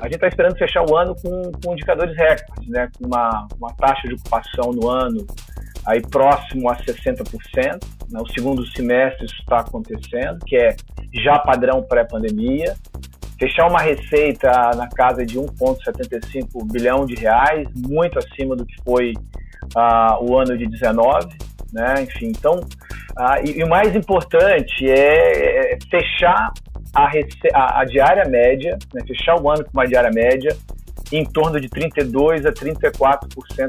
A gente está esperando fechar o ano com, com indicadores recordes, né? com uma, uma taxa de ocupação no ano aí próximo a 60%. Né? O segundo semestre isso está acontecendo, que é já padrão pré-pandemia. Fechar uma receita na casa de 1,75 bilhão de reais, muito acima do que foi uh, o ano de 19, né? Enfim, então, uh, e, e, o mais importante é, é fechar a, a, a, diária média, né? fechar o ano com uma diária média em torno de 32 a 34%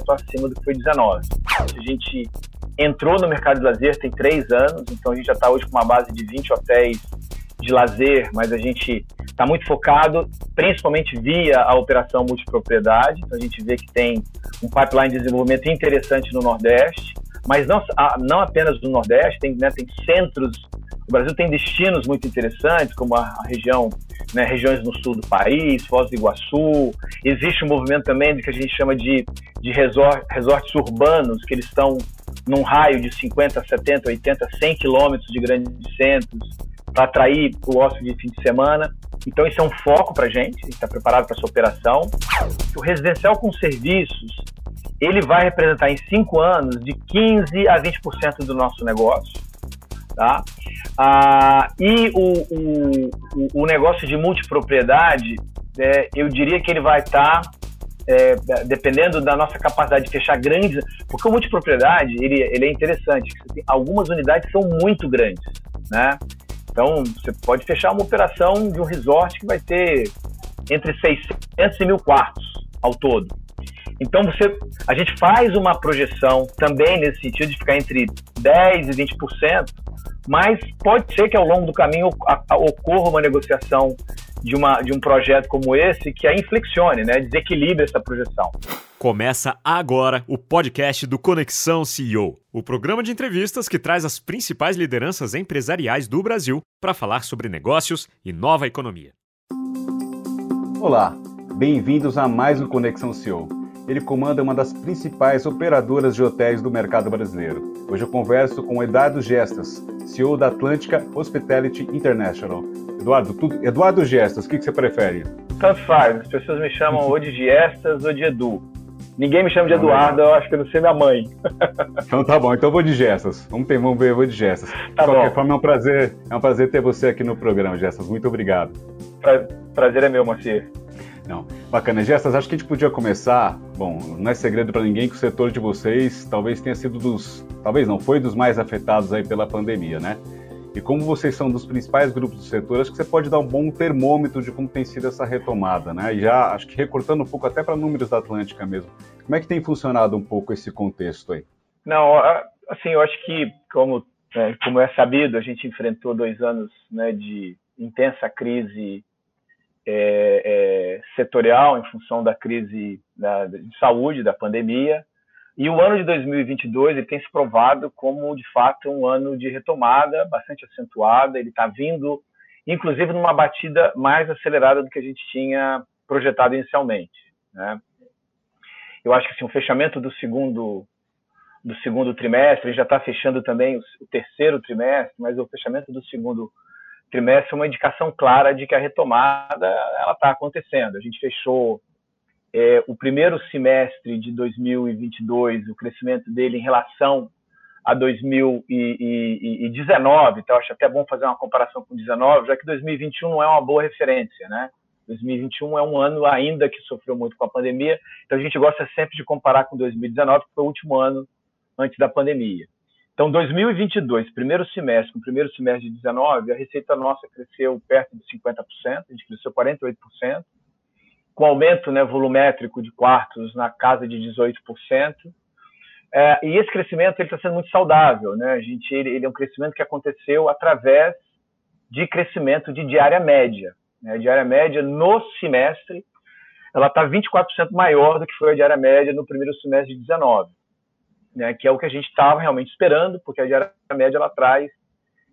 acima do que foi 19. A gente entrou no mercado de lazer tem três anos, então a gente já está hoje com uma base de 20 hotéis de lazer, mas a gente está muito focado, principalmente via a operação multipropriedade. Então a gente vê que tem um pipeline de desenvolvimento interessante no Nordeste, mas não, não apenas no Nordeste, tem, né, tem centros. O Brasil tem destinos muito interessantes, como a, região, né, regiões no sul do país, Foz do Iguaçu. Existe um movimento também do que a gente chama de, de resort, resorts urbanos, que eles estão num raio de 50, 70, 80, 100 quilômetros de grandes centros para atrair o ócio de fim de semana. Então, isso é um foco para a gente, a gente está preparado para essa operação. O residencial com serviços, ele vai representar em cinco anos de 15% a 20% do nosso negócio. Tá? Ah, e o, o, o negócio de multipropriedade, é, eu diria que ele vai estar, tá, é, dependendo da nossa capacidade de fechar grandes, porque o multipropriedade ele, ele é interessante. Algumas unidades são muito grandes, né? Então, você pode fechar uma operação de um resort que vai ter entre 600 e mil quartos ao todo. Então, você, a gente faz uma projeção também nesse sentido de ficar entre 10% e 20%, mas pode ser que ao longo do caminho ocorra uma negociação de, uma, de um projeto como esse que a inflexione, né, desequilibre essa projeção. Começa agora o podcast do Conexão CEO, o programa de entrevistas que traz as principais lideranças empresariais do Brasil para falar sobre negócios e nova economia. Olá, bem-vindos a mais um Conexão CEO. Ele comanda uma das principais operadoras de hotéis do mercado brasileiro. Hoje eu converso com Eduardo Gestas, CEO da Atlântica Hospitality International. Eduardo, tu, Eduardo Gestas, o que, que você prefere? Tanto faz, as pessoas me chamam ou de Gestas ou de Edu. Ninguém me chama de Eduardo, eu acho que eu não sei minha mãe. Então tá bom, então eu vou de Gestas. Vamos, ter, vamos ver, eu vou de Gestas. Tá de qualquer bom. forma, é um prazer, é um prazer ter você aqui no programa, Gestas. Muito obrigado. Pra, prazer é meu, Macia. Não, bacana. Gestas, acho que a gente podia começar. Bom, não é segredo para ninguém que o setor de vocês talvez tenha sido dos, talvez não, foi dos mais afetados aí pela pandemia, né? E como vocês são dos principais grupos do setor, acho que você pode dar um bom termômetro de como tem sido essa retomada, né? E já, acho que recortando um pouco até para números da Atlântica mesmo. Como é que tem funcionado um pouco esse contexto aí? Não, assim, eu acho que, como, é, como é sabido, a gente enfrentou dois anos né, de intensa crise é, é, setorial em função da crise da, de saúde, da pandemia, e o ano de 2022 ele tem se provado como, de fato, um ano de retomada bastante acentuada. Ele está vindo, inclusive, numa batida mais acelerada do que a gente tinha projetado inicialmente. Né? Eu acho que assim, o fechamento do segundo do segundo trimestre, já está fechando também o, o, terceiro trimestre, mas o fechamento do segundo trimestre é uma indicação clara de que a retomada ela está acontecendo. A gente fechou é, o primeiro semestre de 2022, o crescimento dele em relação a 2019, então acho até bom fazer uma comparação com 2019, já que 2021 não é uma boa referência, né? 2021 é um ano ainda que sofreu muito com a pandemia, então a gente gosta sempre de comparar com 2019, que foi o último ano antes da pandemia. Então, 2022, primeiro semestre, com o primeiro semestre de 19, a receita nossa cresceu perto de 50%, a gente cresceu 48%, com aumento né, volumétrico de quartos na casa de 18%. É, e esse crescimento está sendo muito saudável. Né? A gente, ele, ele, é um crescimento que aconteceu através de crescimento de diária média. Né? A diária média no semestre ela está 24% maior do que foi a diária média no primeiro semestre de 19, né? que é o que a gente estava realmente esperando, porque a diária média ela traz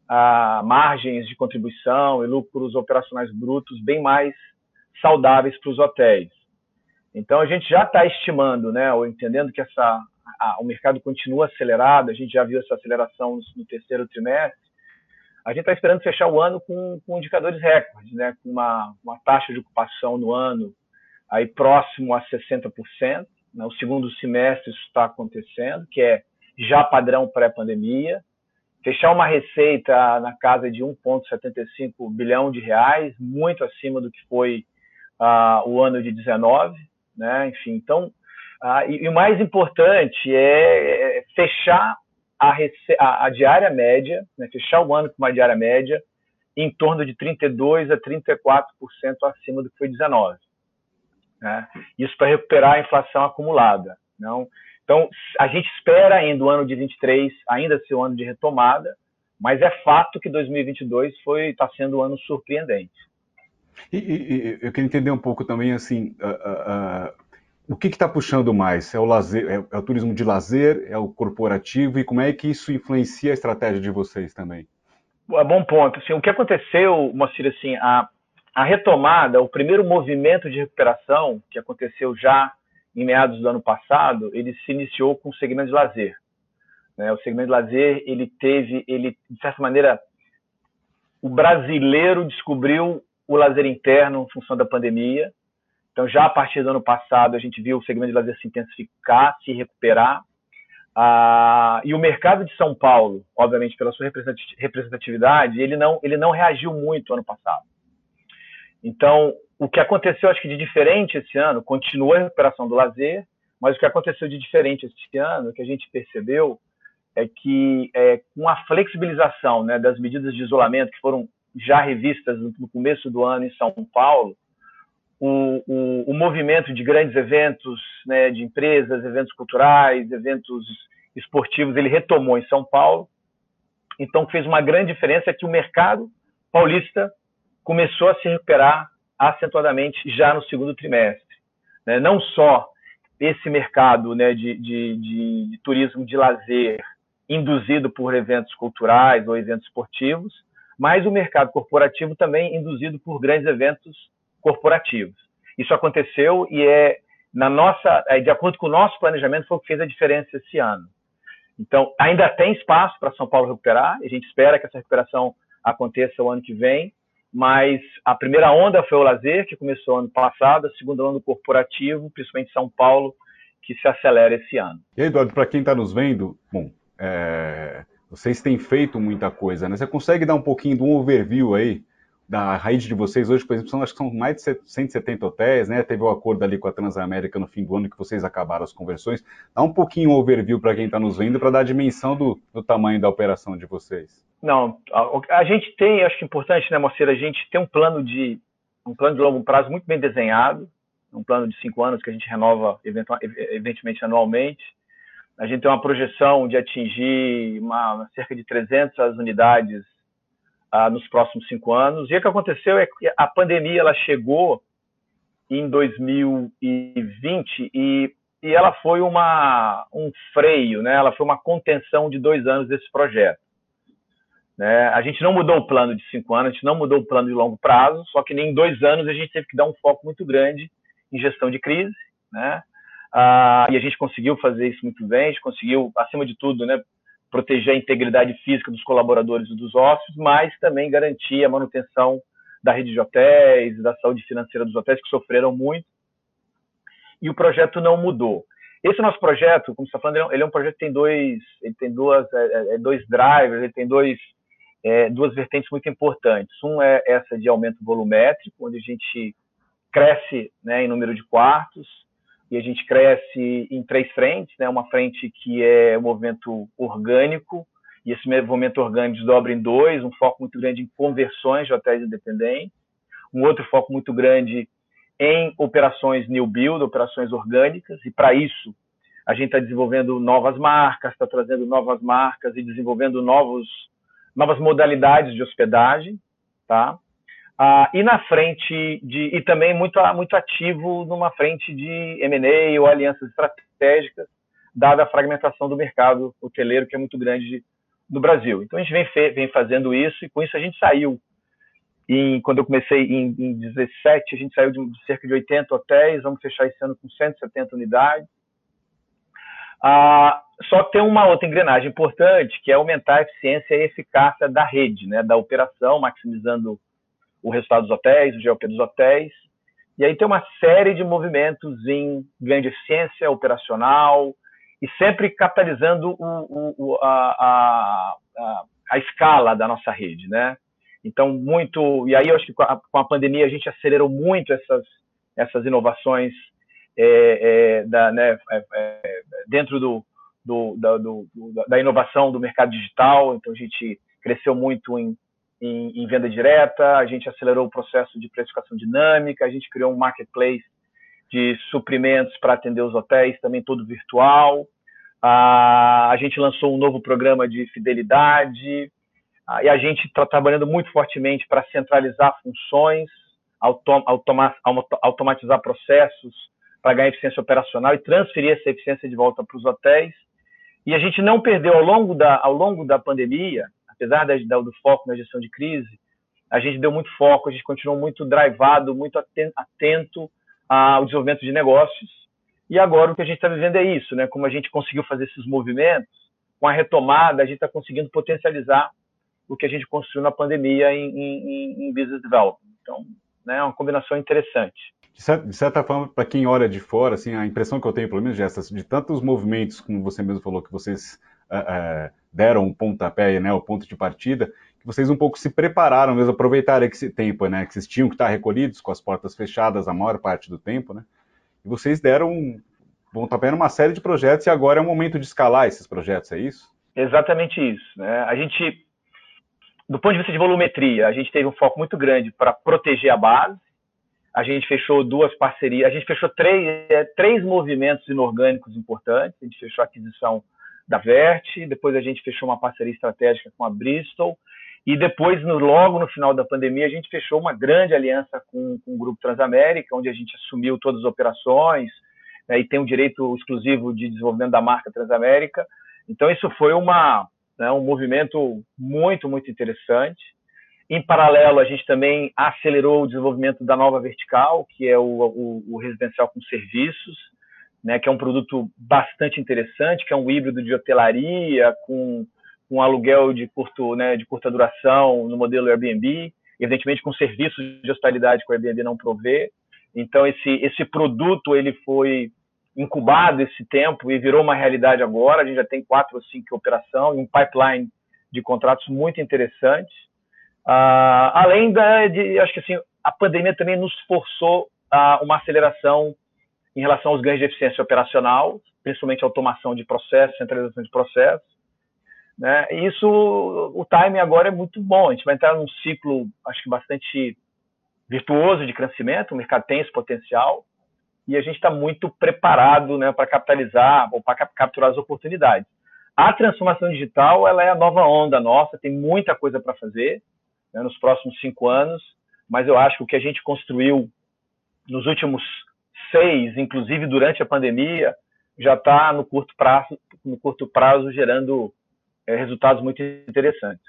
ah, margens de contribuição e lucros operacionais brutos bem mais saudáveis para os hotéis. Então a gente já está estimando, né, ou entendendo que essa, o mercado continua acelerado, a gente já viu essa aceleração no, no terceiro trimestre, a gente está esperando fechar o ano com, com indicadores recordes, né, com uma, uma taxa de ocupação no ano aí próximo a 60%. Né? O segundo semestre isso está acontecendo, que é já padrão pré-pandemia. Fechar uma receita na casa de 1,75 bilhão de reais, muito acima do que foi uh, o ano de 19, né? Enfim, então, uh, e, e, o mais importante é, é fechar a, a, a, diária média, né? fechar o ano com uma diária média em torno de 32 a 34% acima do que foi 19. Né? Isso para recuperar a inflação acumulada. Não? Então, a gente espera ainda o ano de 23 ainda ser um ano de retomada, mas é fato que 2022 foi está sendo um ano surpreendente. E, e, eu queria entender um pouco também assim, uh, uh, uh, o que está puxando mais? É o lazer, é, é, o turismo de lazer, é o corporativo e como é que isso influencia a estratégia de vocês também? É bom ponto. Assim, o que aconteceu, Moacir, assim, a, a retomada, o primeiro movimento de recuperação que aconteceu já em meados do ano passado, ele se iniciou com o segmento de lazer. Né? O segmento de lazer, ele teve, ele de certa maneira, o brasileiro descobriu o lazer interno em função da pandemia. Então, já a partir do ano passado, a gente viu o segmento de lazer se intensificar, se recuperar. Ah, e o mercado de São Paulo, obviamente, pela sua representatividade, ele não, ele não reagiu muito ano passado. Então, o que aconteceu, acho que de diferente esse ano, continua a recuperação do lazer, mas o que aconteceu de diferente esse ano, que a gente percebeu, é que é, com a flexibilização né, das medidas de isolamento que foram já revistas no começo do ano em São Paulo, o, o, o movimento de grandes eventos, né, de empresas, eventos culturais, eventos esportivos, ele retomou em São Paulo. Então, fez uma grande diferença que o mercado paulista começou a se recuperar acentuadamente já no segundo trimestre. Né? Não só esse mercado né, de, de, de, de turismo de lazer induzido por eventos culturais ou eventos esportivos, mas o mercado corporativo também induzido por grandes eventos corporativos. Isso aconteceu e é na nossa, é, de acordo com o nosso planejamento, foi o que fez a diferença esse ano. Então, ainda tem espaço para São Paulo recuperar, e a gente espera que essa recuperação aconteça o ano que vem, mas a primeira onda foi o lazer, que começou ano passado, a segunda onda corporativo, principalmente São Paulo, que se acelera esse ano. E aí, Eduardo, para quem está nos vendo, bom, é, vocês têm feito muita coisa, né? Você consegue dar um pouquinho de um overview aí da rede de vocês hoje, por exemplo, são, acho que são mais de 170 hotéis, né? Teve o um acordo ali com a Transamérica no fim do ano que vocês acabaram as conversões. Dá um pouquinho um overview para quem está nos vendo para dar a dimensão do, do, tamanho da operação de vocês. Não, a, a gente tem, acho que é importante, né, Moceira, a gente tem um plano de um plano de longo prazo muito bem desenhado, um plano de cinco anos que a gente renova eventualmente anualmente. A gente tem uma projeção de atingir uma, cerca de 300 unidades ah, nos próximos cinco anos. E o que aconteceu é que a pandemia ela chegou em 2020 e, e ela foi uma, um freio, né? ela foi uma contenção de dois anos desse projeto. Né? A gente não mudou o plano de cinco anos, a gente não mudou o plano de longo prazo, só que nem em dois anos a gente teve que dar um foco muito grande em gestão de crise, né? Ah, e a gente conseguiu fazer isso muito bem, a gente conseguiu, acima de tudo, né, proteger a integridade física dos colaboradores e dos hóspedes, mas também garantir a manutenção da rede de hotéis, da saúde financeira dos hotéis, que sofreram muito. E o projeto não mudou. Esse nosso projeto, como você está falando, ele é um projeto que tem dois, ele tem duas, é, é, é, dois drivers, ele tem dois, é, duas vertentes muito importantes. Um é essa de aumento volumétrico, onde a gente cresce né, em número de quartos, e a gente cresce em três frentes, né? Uma frente que é o movimento orgânico, e esse movimento orgânico desdobra em dois, um foco muito grande em conversões de hotéis independentes, um outro foco muito grande em operações new build, operações orgânicas, e para isso a gente está desenvolvendo novas marcas, está trazendo novas marcas e desenvolvendo novos, novas modalidades de hospedagem, tá? Ah, e na frente de e também muito muito ativo numa frente de M&A ou alianças estratégicas, dada a fragmentação do mercado hoteleiro que é muito grande no Brasil. Então a gente vem, vem fazendo isso e com isso a gente saiu em, quando eu comecei em, em 17, a gente saiu de, cerca de 80 hotéis, vamos fechar esse ano com 170 unidades. Ah, só tem uma outra engrenagem importante, que é aumentar a eficiência e eficácia da rede, né, da operação, maximizando o resultado dos hotéis, o GLP dos hotéis, E aí tem uma série de movimentos em ganho de eficiência operacional e sempre capitalizando o, o, a, a, a, escala da nossa rede, né? Então, muito... E aí eu acho que com a, com a pandemia a gente acelerou muito essas, essas inovações é, é, da, né, é, é dentro do, do, da, do, da inovação do mercado digital. Então, a gente cresceu muito em em, em, venda direta, a gente acelerou o processo de precificação dinâmica, a gente criou um marketplace de suprimentos para atender os hotéis, também todo virtual. a gente lançou um novo programa de fidelidade e a gente está trabalhando muito fortemente para centralizar funções, autom automatizar processos para ganhar eficiência operacional e transferir essa eficiência de volta para os hotéis. E a gente não perdeu ao longo da, ao longo da pandemia apesar do foco na gestão de crise, a gente deu muito foco, a gente continuou muito drivado, muito atento ao desenvolvimento de negócios. E agora o que a gente está vivendo é isso, né? Como a gente conseguiu fazer esses movimentos, com a retomada, a gente está conseguindo potencializar o que a gente construiu na pandemia em, em, em business development. Então, né, é uma combinação interessante. De certa forma, para quem olha de fora, assim, a impressão que eu tenho, pelo menos, Gessas, de tantos movimentos, como você mesmo falou, que vocês uh, uh, deram um pontapé, né, o ponto de partida, que vocês um pouco se prepararam mesmo, aproveitaram esse tempo, né, que vocês tinham que estar recolhidos com as portas fechadas a maior parte do tempo, né, e vocês deram um pontapé numa série de projetos e agora é o momento de escalar esses projetos, é isso? Exatamente isso, né, a gente, do ponto de vista de volumetria, a gente teve um foco muito grande para proteger a base, a gente fechou duas parcerias, a gente fechou três, é, três movimentos inorgânicos importantes, a gente fechou a aquisição da Vert, depois a gente fechou uma parceria estratégica com a Bristol, e depois, no, logo no final da pandemia, a gente fechou uma grande aliança com, com o Grupo Transamérica, onde a gente assumiu todas as operações né, e tem um direito exclusivo de desenvolvimento da marca Transamérica. Então, isso foi uma, né, um movimento muito, muito interessante. Em paralelo, a gente também acelerou o desenvolvimento da nova vertical, que é o, o, o residencial com serviços né, que é um produto bastante interessante, que é um híbrido de hotelaria com um aluguel de curto, né, de curta duração no modelo Airbnb, evidentemente com serviços de hospitalidade que o Airbnb não provê. Então esse esse produto ele foi incubado esse tempo e virou uma realidade agora. A gente já tem quatro ou cinco operação e um pipeline de contratos muito interessantes. Uh, além da, de, acho que assim, a pandemia também nos forçou a uma aceleração em relação aos ganhos de eficiência operacional, principalmente automação de processos, centralização de processos. Né? E isso, o timing agora é muito bom. A gente vai entrar num ciclo, acho que bastante virtuoso de crescimento, o mercado tem esse potencial e a gente está muito preparado né, para capitalizar ou para capturar as oportunidades. A transformação digital ela é a nova onda nossa, tem muita coisa para fazer né, nos próximos cinco anos, mas eu acho que o que a gente construiu nos últimos seis, inclusive durante a pandemia, já está no curto prazo, no curto prazo gerando é, resultados muito interessantes.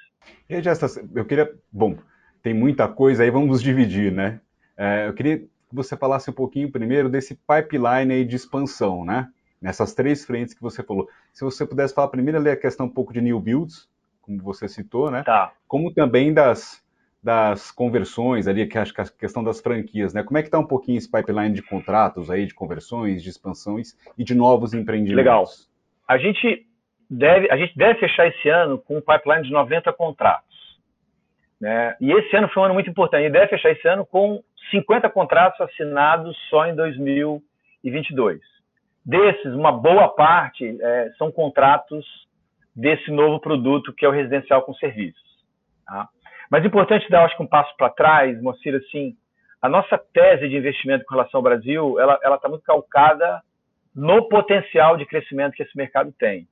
E Jessa, eu queria, bom, tem muita coisa aí, vamos dividir, né? É, eu queria que você falasse um pouquinho primeiro desse pipeline aí de expansão, né? Nessas três frentes que você falou. Se você pudesse falar primeiro ali a questão um pouco de new builds, como você citou, né? Tá. Como também das das conversões ali, que acho que a questão das franquias, né? Como é que está um pouquinho esse pipeline de contratos aí, de conversões, de expansões e de novos empreendimentos? Legal. A gente deve, a gente deve fechar esse ano com um pipeline de 90 contratos. Né? E esse ano foi um ano muito importante. A gente deve fechar esse ano com 50 contratos assinados só em 2022. Desses, uma boa parte é, são contratos desse novo produto que é o residencial com serviços. Tá? Mas é importante dar, acho que um passo para trás, Moacir, assim, a nossa tese de investimento com relação ao Brasil, ela está muito calcada no potencial de crescimento que esse mercado tem.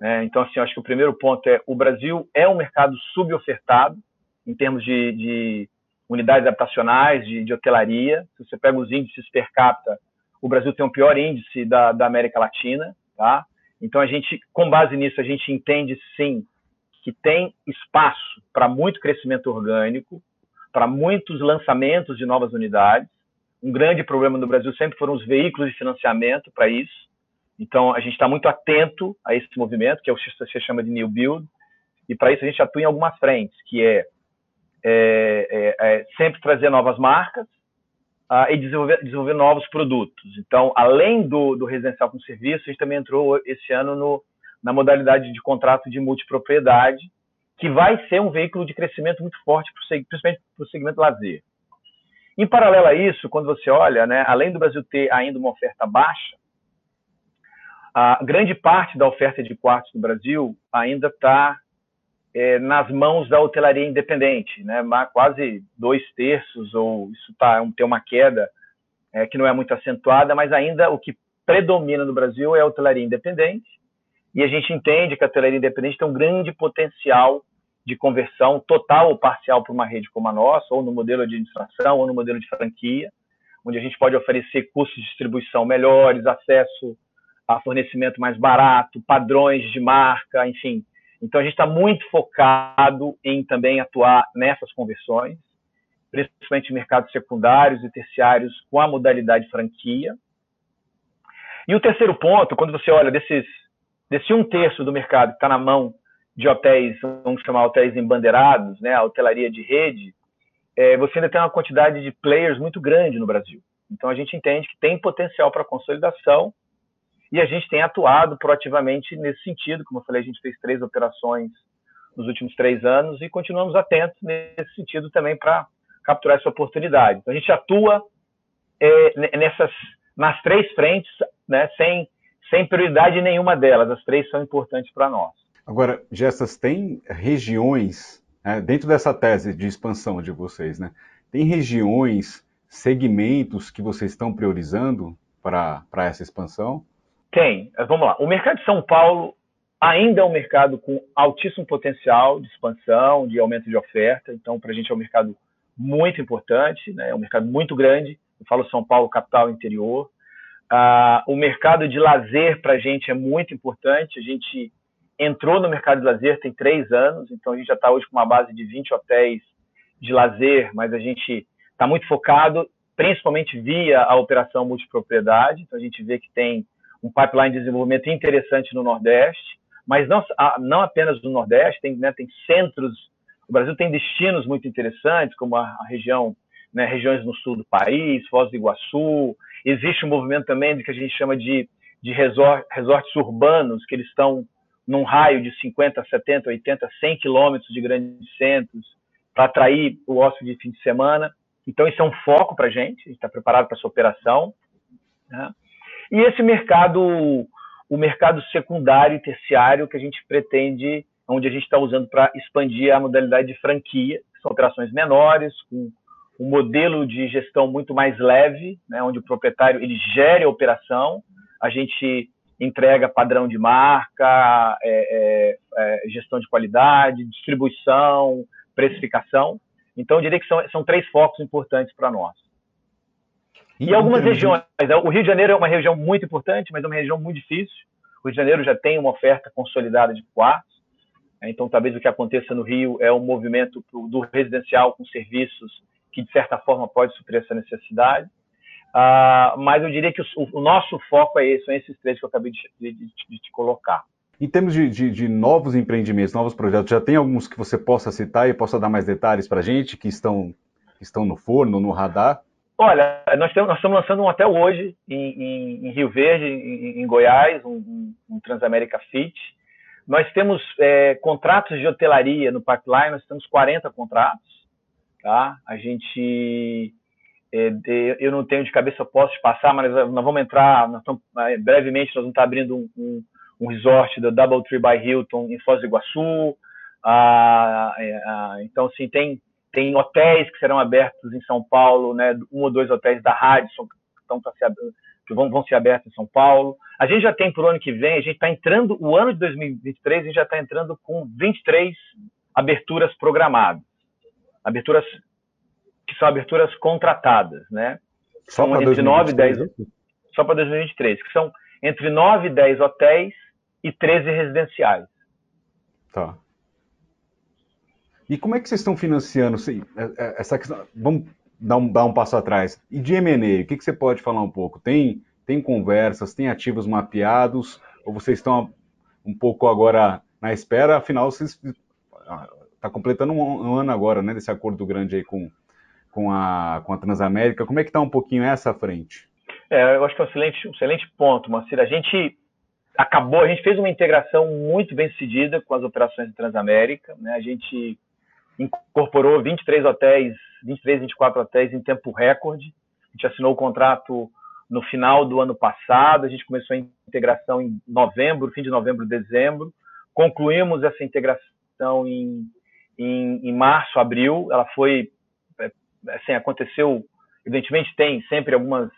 Né? Então, assim, acho que o primeiro ponto é o Brasil é um mercado subofertado em termos de, de unidades habitacionais, de, de, hotelaria. Se você pega os índices per capita, o Brasil tem o pior índice da, da América Latina, tá? Então, a gente, com base nisso, a gente entende, sim, que tem espaço para muito crescimento orgânico, para muitos lançamentos de novas unidades. Um grande problema no Brasil sempre foram os veículos de financiamento para isso. Então, a gente está muito atento a esse movimento, que é o que se chama de New Build, e para isso a gente atua em algumas frentes, que é, é, é, é sempre trazer novas marcas, uh, e desenvolver, desenvolver novos produtos. Então, além do, do residencial com serviço, a gente também entrou esse ano no, na modalidade de contrato de multipropriedade, que vai ser um veículo de crescimento muito forte, principalmente para o segmento lazer. Em paralelo a isso, quando você olha, né, além do Brasil ter ainda uma oferta baixa, a grande parte da oferta de quartos no Brasil ainda está é, nas mãos da hotelaria independente, né? quase dois terços, ou isso tá, tem uma queda é, que não é muito acentuada, mas ainda o que predomina no Brasil é a hotelaria independente, e a gente entende que a hotelaria independente tem um grande potencial de conversão total ou parcial para uma rede como a nossa, ou no modelo de administração, ou no modelo de franquia, onde a gente pode oferecer custos de distribuição melhores, acesso a fornecimento mais barato, padrões de marca, enfim, então a gente está muito focado em também atuar nessas conversões, principalmente mercados secundários e terciários com a modalidade franquia. E o terceiro ponto, quando você olha desses, desse um terço do mercado que está na mão de hotéis, vamos chamar hotéis embandeirados, né, a hotelaria de rede, é, você ainda tem uma quantidade de players muito grande no Brasil. Então a gente entende que tem potencial para consolidação e a gente tem atuado proativamente nesse sentido. Como eu falei, a gente fez três operações nos últimos três anos e continuamos atentos nesse sentido também para capturar essa oportunidade. Então, a gente atua é, nessas, nas três frentes, né, sem, sem prioridade nenhuma delas. As três são importantes para nós. Agora, Gessas, tem regiões, né, dentro dessa tese de expansão de vocês, né, tem regiões, segmentos que vocês estão priorizando para essa expansão? Tem. Vamos lá. O mercado de São Paulo ainda é um mercado com altíssimo potencial de expansão, de aumento de oferta. Então, para a gente é um mercado muito importante, né? é um mercado muito grande. Eu falo São Paulo, capital, interior. Uh, o mercado de lazer para a gente é muito importante. A gente entrou no mercado de lazer tem três anos, então a gente já está hoje com uma base de 20 hotéis de lazer, mas a gente está muito focado, principalmente via a operação multipropriedade. Então a gente vê que tem um pipeline de desenvolvimento interessante no Nordeste, mas não, não apenas no Nordeste, tem, né, tem centros, o Brasil tem destinos muito interessantes, como a, a região, né, regiões no sul do país, Foz do Iguaçu, existe um movimento também do que a gente chama de, de resort, resorts urbanos, que eles estão num raio de 50, 70, 80, 100 quilômetros de grandes centros, para atrair o hóspede de fim de semana. Então, isso é um foco para a gente, a gente está preparado para essa operação. Né? E esse mercado, o mercado secundário e terciário que a gente pretende, onde a gente está usando para expandir a modalidade de franquia, são operações menores, com um modelo de gestão muito mais leve, né, onde o proprietário ele gere a operação, a gente entrega padrão de marca, é, é, é, gestão de qualidade, distribuição, precificação. Então, eu diria que são, são três focos importantes para nós. E algumas regiões. Né? O Rio de Janeiro é uma região muito importante, mas é uma região muito difícil. O Rio de Janeiro já tem uma oferta consolidada de quartos. Né? Então, talvez o que aconteça no Rio é um movimento do residencial com serviços que, de certa forma, pode suprir essa necessidade. Uh, mas eu diria que o, o, nosso foco é esse, são esses três que eu acabei de, de, de te colocar. Em termos de, de, de, novos empreendimentos, novos projetos, já tem alguns que você possa citar e possa dar mais detalhes para a gente que estão, que estão no forno, no radar? Olha, nós, temos, nós estamos lançando um hotel hoje em, em, em Rio Verde, em, em Goiás, um, um, Transamérica Fit. Nós temos é, contratos de hotelaria no pipeline, nós temos 40 contratos. Tá? A gente, é, eu não tenho de cabeça, posso te passar, mas nós vamos entrar, nós estamos, é, brevemente nós vamos estar abrindo um, um, um resort da Double Tree by Hilton em Foz do Iguaçu. Ah, é, ah, então, assim, tem tem hotéis que serão abertos em São Paulo, né? Um ou dois hotéis da Radisson que, estão ser, que vão, vão ser abertos em São Paulo. A gente já tem para o ano que vem, a gente está entrando, o ano de 2023, a gente já está entrando com 23 aberturas programadas. Aberturas que são aberturas contratadas, né? Só 9 e 10. Só para 2023, que são entre 9 e 10 hotéis e 13 residenciais. Tá. E como é que vocês estão financiando é, é, essa questão? Vamos dar um, dar um passo atrás. E de M&A, o que, que você pode falar um pouco? Tem, tem conversas, tem ativos mapeados? Ou vocês estão um pouco agora na espera? Afinal, vocês está completando um, ano agora, né, desse acordo grande aí com, com a, com a Transamérica. Como é que está um pouquinho essa frente? É, eu acho que é um excelente, um excelente ponto, Marcelo. A gente acabou, a gente fez uma integração muito bem sucedida com as operações de Transamérica. Né? A gente incorporou 23 hotéis, 23, 24 hotéis em tempo recorde. A gente assinou o contrato no final do ano passado, a gente começou a integração em novembro, fim de novembro, dezembro. Concluímos essa integração em, em, em março, abril. Ela foi, é, assim, aconteceu, evidentemente tem sempre algumas,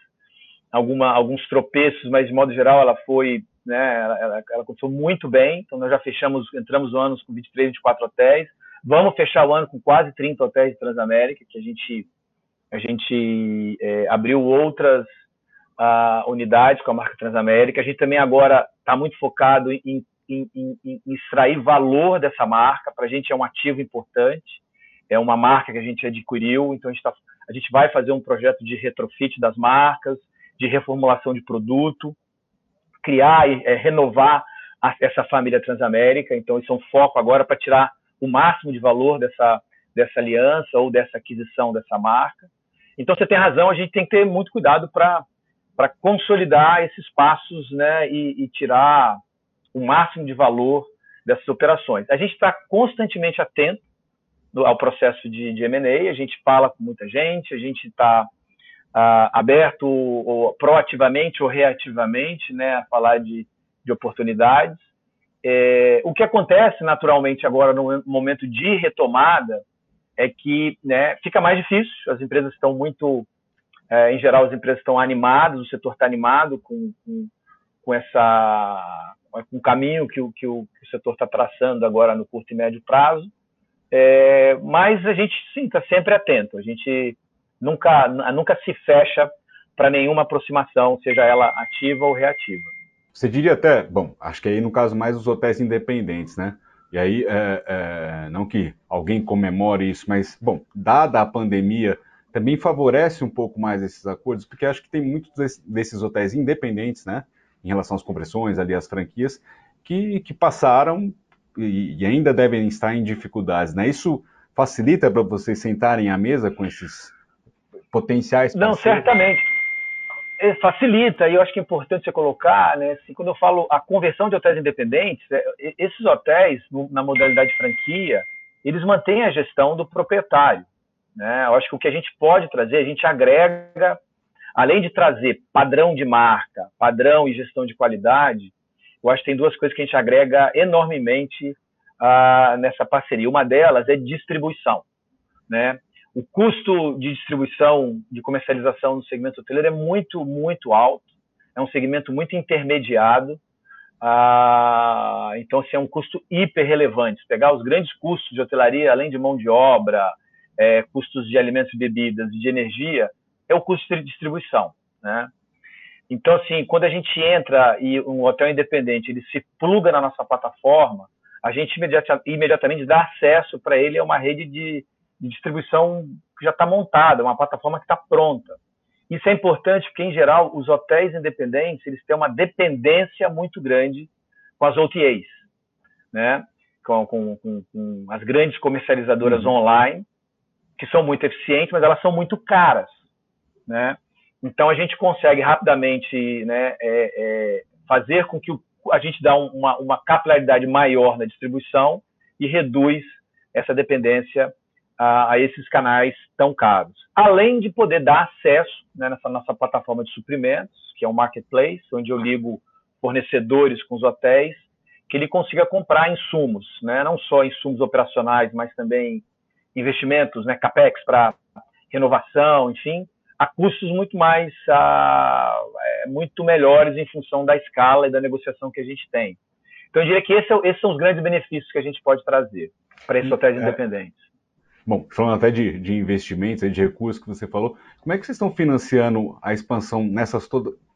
alguma, alguns tropeços, mas de modo geral ela foi, né, ela, ela, ela aconteceu muito bem. Então nós já fechamos, entramos no ano com 23, 24 hotéis. Vamos fechar o ano com quase 30 hotéis de Transamérica, que a gente, a gente é, abriu outras uh, unidades com a marca Transamérica. A gente também agora está muito focado em, em, em, em, extrair valor dessa marca. Para a gente é um ativo importante. É uma marca que a gente adquiriu, então a gente, tá, a gente vai fazer um projeto de retrofit das marcas, de reformulação de produto, criar e é, renovar a, essa família Transamérica. Então, isso é um foco agora para tirar o máximo de valor dessa, dessa aliança ou dessa aquisição dessa marca. Então, você tem razão, a gente tem que ter muito cuidado para consolidar esses passos né, e, e, tirar o máximo de valor dessas operações. A gente está constantemente atento ao processo de, de M&A, a gente fala com muita gente, a gente está uh, aberto ou, proativamente ou reativamente né, a falar de, de oportunidades. É, o que acontece naturalmente agora no momento de retomada é que né, fica mais difícil, as empresas estão muito, é, em geral, as empresas estão animadas, o setor está animado com, com, com, essa, o caminho que o, que o, que o setor está traçando agora no curto e médio prazo, é, mas a gente sim está sempre atento, a gente nunca, nunca se fecha para nenhuma aproximação, seja ela ativa ou reativa. Você diria até, bom, acho que aí no caso mais os hotéis independentes, né? E aí, é, é, não que alguém comemore isso, mas, bom, dada a pandemia, também favorece um pouco mais esses acordos, porque acho que tem muitos desses hotéis independentes, né, em relação às compressões, ali, às franquias, que, que passaram e, e ainda devem estar em dificuldades, né? Isso facilita para vocês sentarem à mesa com esses potenciais parceiros? Não, certamente. É, facilita, e eu acho que é importante você colocar, né, assim, quando eu falo a conversão de hotéis independentes, é, esses hotéis, na modalidade franquia, eles mantêm a gestão do proprietário. Né? Eu acho que o que a gente pode trazer, a gente agrega, além de trazer padrão de marca, padrão e gestão de qualidade, eu acho que tem duas coisas que a gente agrega enormemente uh, nessa parceria. Uma delas é distribuição. Né? o custo de distribuição, de comercialização no segmento hoteleiro é muito, muito alto. É um segmento muito intermediado. Ah, então, assim, é um custo hiper relevante. Pegar os grandes custos de hotelaria, além de mão de obra, é, custos de alimentos e bebidas e de energia, é o custo de distribuição. Né? Então, assim, quando a gente entra e um hotel independente ele se pluga na nossa plataforma, a gente imediatamente dá acesso para ele a uma rede de de distribuição que já está montada, uma plataforma que está pronta. Isso é importante porque, em geral, os hotéis independentes eles têm uma dependência muito grande com as OTAs, né? com, com, com, com as grandes comercializadoras uhum. online, que são muito eficientes, mas elas são muito caras. Né? Então, a gente consegue rapidamente né, é, é, fazer com que o, a gente dá uma, uma capilaridade maior na distribuição e reduz essa dependência a, a, esses canais tão caros. Além de poder dar acesso né, nessa nossa plataforma de suprimentos, que é um marketplace, onde eu ligo fornecedores com os hotéis, que ele consiga comprar insumos, né, não só insumos operacionais, mas também investimentos, né, capex para renovação, enfim, a custos muito mais, a, é, muito melhores em função da escala e da negociação que a gente tem. Então, eu diria que esse, é esses são os grandes benefícios que a gente pode trazer para esses hotéis é, independentes. Bom, falando até de, de investimentos, de recursos que você falou, como é que vocês estão financiando a expansão nessas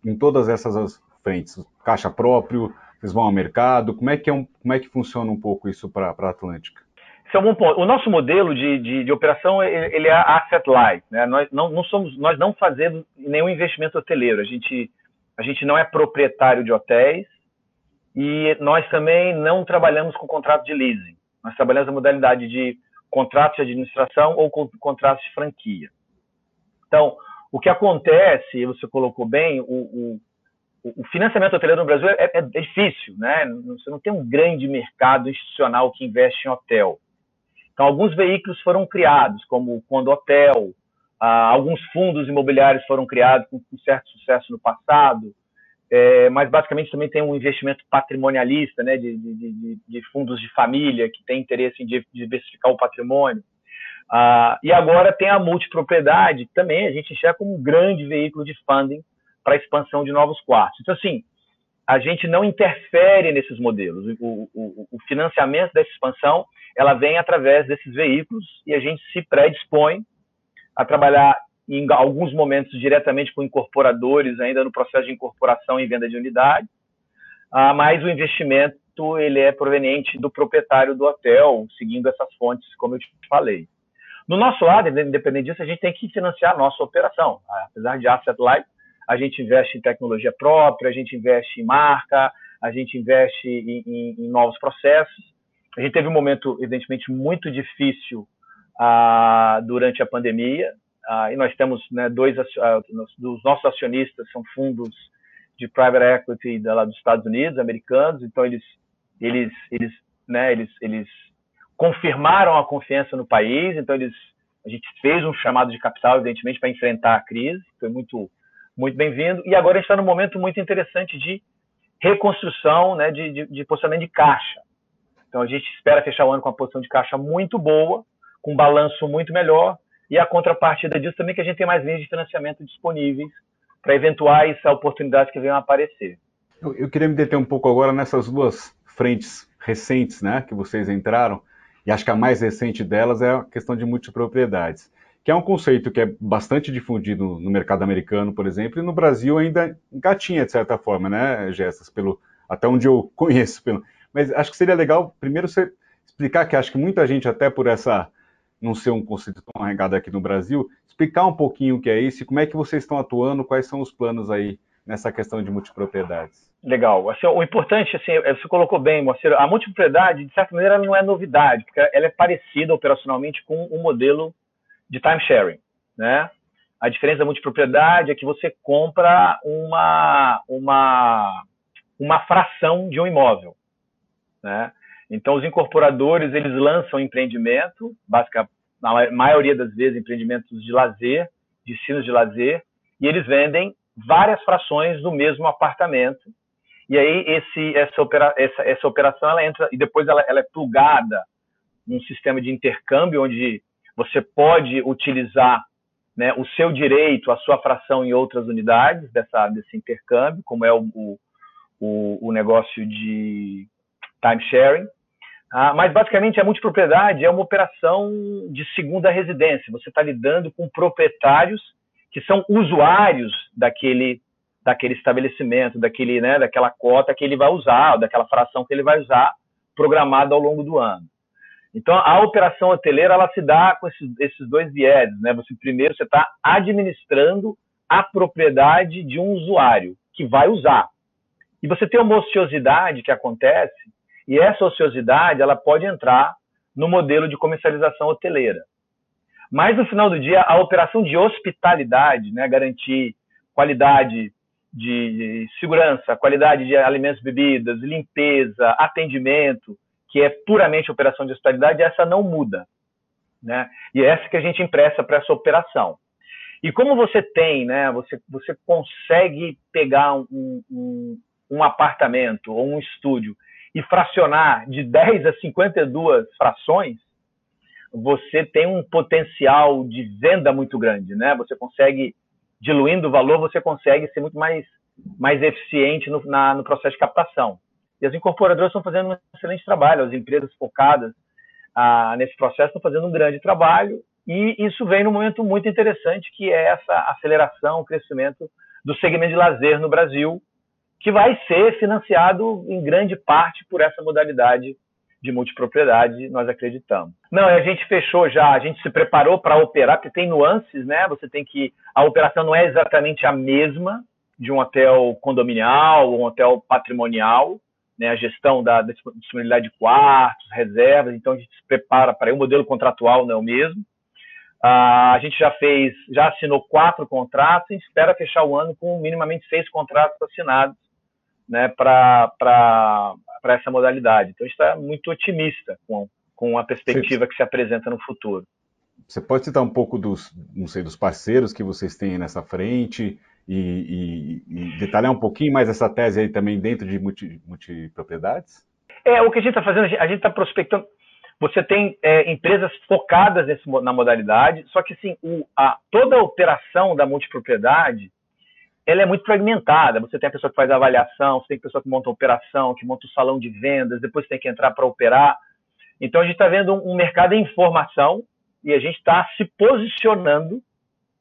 em todas essas frentes? Caixa próprio, vocês vão ao mercado, como é que, é um, como é que funciona um pouco isso para a Atlântica? Esse é um bom ponto. O nosso modelo de, de, de operação ele é asset light. Né? Nós, não, não somos, nós não fazemos nenhum investimento hoteleiro. A gente, a gente não é proprietário de hotéis e nós também não trabalhamos com contrato de leasing. Nós trabalhamos a modalidade de contratos de administração ou contratos de franquia. Então, o que acontece, você colocou bem, o, o, o financiamento hoteleiro no Brasil é, é, é, difícil, né? Você não tem um grande mercado institucional que investe em hotel. Então, alguns veículos foram criados, como o Condo Hotel, ah, alguns fundos imobiliários foram criados com, certo sucesso no passado, é, mas basicamente também tem um investimento patrimonialista, né, de, de, de, fundos de família que tem interesse em diversificar o patrimônio. Ah, e agora tem a multipropriedade, também a gente enxerga como um grande veículo de funding para a expansão de novos quartos. Então, assim, a gente não interfere nesses modelos. O, o, o financiamento dessa expansão ela vem através desses veículos e a gente se predispõe a trabalhar em alguns momentos diretamente com incorporadores, ainda no processo de incorporação e venda de unidade, ah, mas o investimento ele é proveniente do proprietário do hotel, seguindo essas fontes, como eu te falei. No nosso lado, independente disso, a gente tem que financiar a nossa operação. Apesar de asset light, a gente investe em tecnologia própria, a gente investe em marca, a gente investe em, em, em novos processos. A gente teve um momento, evidentemente, muito difícil ah, durante a pandemia, ah, e nós temos né, dois ah, dos nossos acionistas são fundos de private equity da, lá dos Estados Unidos, americanos, então eles eles eles né, eles eles confirmaram a confiança no país, então eles a gente fez um chamado de capital, evidentemente, para enfrentar a crise, foi muito muito bem-vindo, e agora a gente está num momento muito interessante de reconstrução, né, de, de, de posicionamento de caixa. Então a gente espera fechar o ano com uma posição de caixa muito boa, com um balanço muito melhor, e a contrapartida disso também é que a gente tem mais linhas de financiamento disponíveis para eventuais oportunidades que venham a aparecer. Eu, eu, queria me deter um pouco agora nessas duas frentes recentes né, que vocês entraram, e acho que a mais recente delas é a questão de multipropriedades, que é um conceito que é bastante difundido no mercado americano, por exemplo, e no Brasil ainda engatinha de certa forma, né, Gessas, pelo, até onde eu conheço. Pelo, mas acho que seria legal primeiro você explicar que acho que muita gente, até por essa não ser um conceito tão arregado aqui no Brasil, explicar um pouquinho o que é isso como é que vocês estão atuando, quais são os planos aí nessa questão de multipropriedades. Legal. Assim, o importante, assim, é, você colocou bem, Moacir, a multipropriedade, de certa maneira, não é novidade, porque ela é parecida operacionalmente com o modelo de timesharing, né? A diferença da multipropriedade é que você compra uma, uma, uma fração de um imóvel, né? Então, os incorporadores, eles lançam empreendimento, basicamente, na maioria das vezes, empreendimentos de lazer, destinos de lazer, e eles vendem várias frações do mesmo apartamento. E aí, esse, essa, opera, essa, essa operação, ela entra, e depois ela, ela é plugada num sistema de intercâmbio, onde você pode utilizar né, o seu direito, a sua fração em outras unidades dessa, desse intercâmbio, como é o, o, o negócio de timesharing. Ah, mas basicamente a multipropriedade é uma operação de segunda residência. Você está lidando com proprietários que são usuários daquele, daquele estabelecimento, daquele, né, daquela cota que ele vai usar, daquela fração que ele vai usar, programada ao longo do ano. Então, a operação hoteleira ela se dá com esses, esses dois vieses. Né? Você primeiro você está administrando a propriedade de um usuário que vai usar. E você tem uma ociosidade que acontece e essa ociosidade ela pode entrar no modelo de comercialização hoteleira. Mas no final do dia, a operação de hospitalidade, né, garantir qualidade de segurança, qualidade de alimentos e bebidas, limpeza, atendimento, que é puramente operação de hospitalidade, essa não muda. Né? E é essa que a gente empresta para essa operação. E como você tem, né, você, você consegue pegar um, um, um apartamento ou um estúdio e fracionar de 10 a 52 frações, você tem um potencial de venda muito grande, né? Você consegue, diluindo o valor, você consegue ser muito mais, mais eficiente no, na, no processo de captação. E as incorporadoras estão fazendo um excelente trabalho, as empresas focadas ah, nesse processo estão fazendo um grande trabalho, e isso vem num momento muito interessante, que é essa aceleração, o crescimento do segmento de lazer no Brasil, que vai ser financiado em grande parte por essa modalidade de multipropriedade, nós acreditamos. Não, a gente fechou já, a gente se preparou para operar, porque tem nuances, né? Você tem que. A operação não é exatamente a mesma de um hotel condominial ou um hotel patrimonial, né? A gestão da, da disponibilidade de quartos, reservas, então a gente se prepara para. O modelo contratual não é o mesmo, Uh, a gente já fez, já assinou quatro contratos e espera fechar o ano com minimamente seis contratos assinados né, para essa modalidade. Então, a gente está muito otimista com, com a perspectiva Sim. que se apresenta no futuro. Você pode citar um pouco dos, não sei, dos parceiros que vocês têm nessa frente e, e, e detalhar um pouquinho mais essa tese aí também dentro de multi, multipropriedades? É, o que a gente está fazendo, a gente está prospectando. Você tem é, empresas focadas nesse, na modalidade, só que assim, o, a, toda a operação da multipropriedade ela é muito fragmentada. Você tem a pessoa que faz a avaliação, você tem a pessoa que monta a operação, que monta o salão de vendas, depois tem que entrar para operar. Então a gente está vendo um, um mercado em formação e a gente está se posicionando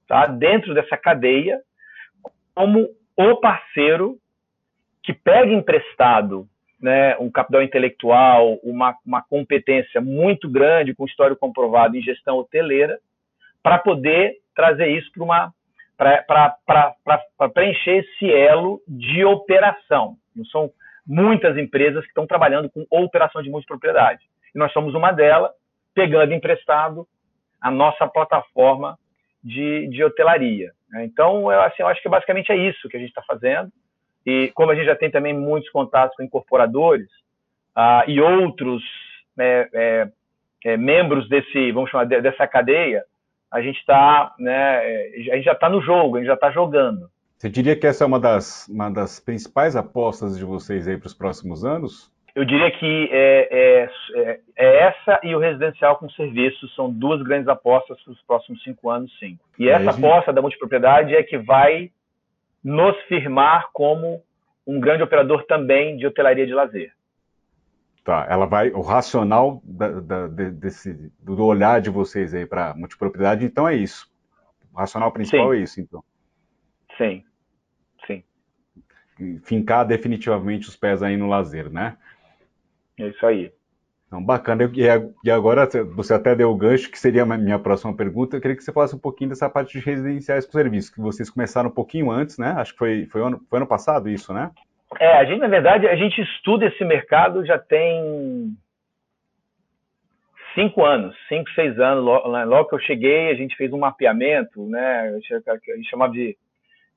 tá, dentro dessa cadeia como o parceiro que pega emprestado né, um capital intelectual, uma, uma competência muito grande, com histórico comprovado em gestão hoteleira, para poder trazer isso para uma para preencher esse elo de operação. Não são muitas empresas que estão trabalhando com operação de multipropriedade. E nós somos uma delas, pegando emprestado a nossa plataforma de, de hotelaria. Então, eu, assim, eu acho que basicamente é isso que a gente está fazendo. E como a gente já tem também muitos contatos com incorporadores uh, e outros né, é, é, membros desse, vamos chamar, dessa cadeia, a gente está, né, a gente já está no jogo, a gente já está jogando. Você diria que essa é uma das, uma das principais apostas de vocês aí para os próximos anos? Eu diria que é, é, é, essa e o residencial com serviços são duas grandes apostas para os próximos cinco anos, sim. E essa gente... aposta da multipropriedade é que vai nos firmar como um grande operador também de hotelaria de lazer. Tá, ela vai, o racional da, da, desse, do olhar de vocês aí para multipropriedade, então é isso. O racional principal Sim. é isso, então. Sim. Sim. Fincar definitivamente os pés aí no lazer, né? É isso aí. Então, bacana. E agora, você até deu o gancho, que seria a minha próxima pergunta. Eu queria que você falasse um pouquinho dessa parte de residenciais com serviço, que vocês começaram um pouquinho antes, né? Acho que foi, foi, ano, foi ano passado isso, né? É, a gente, na verdade, a gente estuda esse mercado já tem cinco anos, cinco, seis anos. Logo que eu cheguei, a gente fez um mapeamento, né? A gente chamava de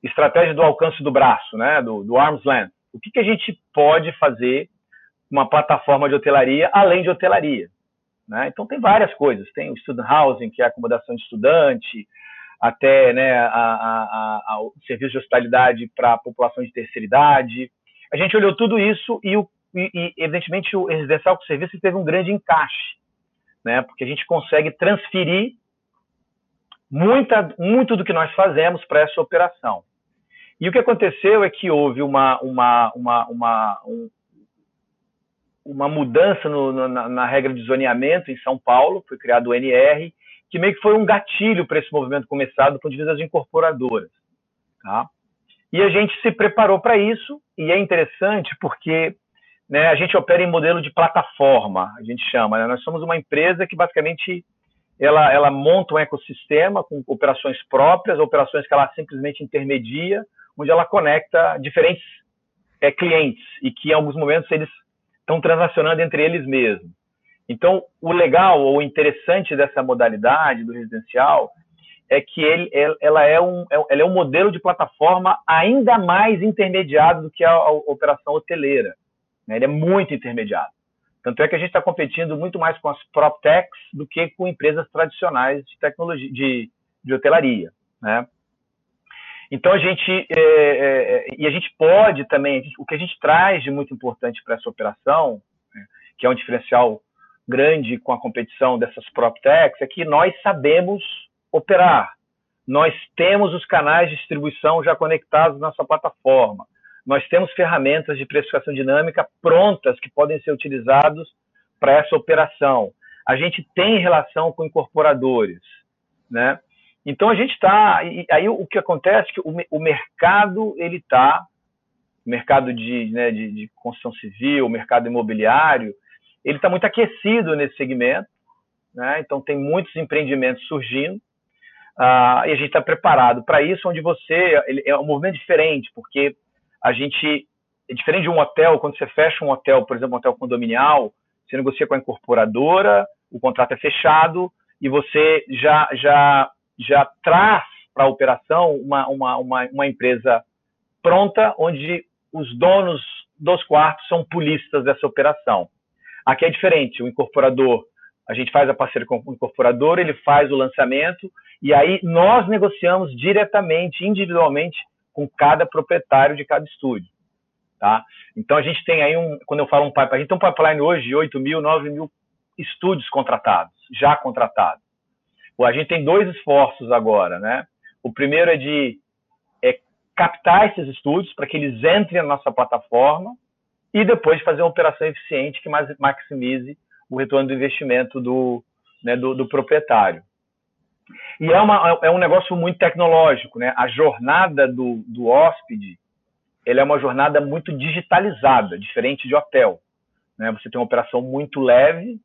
estratégia do alcance do braço, né? Do, do arm's length. O que, que a gente pode fazer uma plataforma de hotelaria além de hotelaria. Né? Então tem várias coisas, tem o student housing, que é acomodação de estudante, até né, a, a, a, o serviço de hospitalidade para a população de terceira idade. A gente olhou tudo isso e, o, e, e, evidentemente, o residencial com serviço teve um grande encaixe, né, porque a gente consegue transferir muita, muito do que nós fazemos para essa operação. E o que aconteceu é que houve uma, uma, uma, uma um, uma mudança no, na, na, regra de zoneamento em São Paulo, foi criado o NR, que meio que foi um gatilho para esse movimento começar do ponto de vista das incorporadoras. Tá? E a gente se preparou para isso, e é interessante porque né, a gente opera em modelo de plataforma, a gente chama. Né? Nós somos uma empresa que basicamente ela, ela monta um ecossistema com operações próprias, operações que ela simplesmente intermedia, onde ela conecta diferentes é, clientes e que em alguns momentos eles estão transacionando entre eles mesmos. Então, o legal ou interessante dessa modalidade do residencial é que ele, ela, é um, é, ela é um modelo de plataforma ainda mais intermediado do que a, a operação hoteleira. Né? Ele é muito intermediado. Tanto é que a gente está competindo muito mais com as PropTechs do que com empresas tradicionais de tecnologia, de, de hotelaria. Né? Então a gente é, é, e a gente pode também o que a gente traz de muito importante para essa operação, né, que é um diferencial grande com a competição dessas PropTechs, é que nós sabemos operar. Nós temos os canais de distribuição já conectados na nossa plataforma. Nós temos ferramentas de precificação dinâmica prontas que podem ser utilizados para essa operação. A gente tem relação com incorporadores, né? Então a gente está. Aí o que acontece é que o, o mercado ele está, mercado de, né, de, de, construção civil, mercado imobiliário, ele está muito aquecido nesse segmento. Né? Então tem muitos empreendimentos surgindo. Uh, e a gente está preparado para isso, onde você. Ele, é um movimento diferente, porque a gente. É diferente de um hotel, quando você fecha um hotel, por exemplo, um hotel condominial, você negocia com a incorporadora, o contrato é fechado, e você já, já, já traz para a operação uma, uma, uma, uma empresa pronta, onde os donos dos quartos são polistas dessa operação. Aqui é diferente, o incorporador, a gente faz a parceria com o incorporador, ele faz o lançamento e aí nós negociamos diretamente, individualmente, com cada proprietário de cada estúdio. Tá? Então a gente tem aí um, quando eu falo um pipeline, a gente tem um pipeline hoje de 8 mil, 9 mil estúdios contratados, já contratados. A gente tem dois esforços agora, né? O primeiro é de é, captar esses estúdios para que eles entrem na nossa plataforma e depois fazer uma operação eficiente que maximize o retorno do investimento do, né, do, do proprietário. E é, uma, é um negócio muito tecnológico, né? A jornada do, do hóspede, ele é uma jornada muito digitalizada, diferente de hotel. Né? Você tem uma operação muito leve,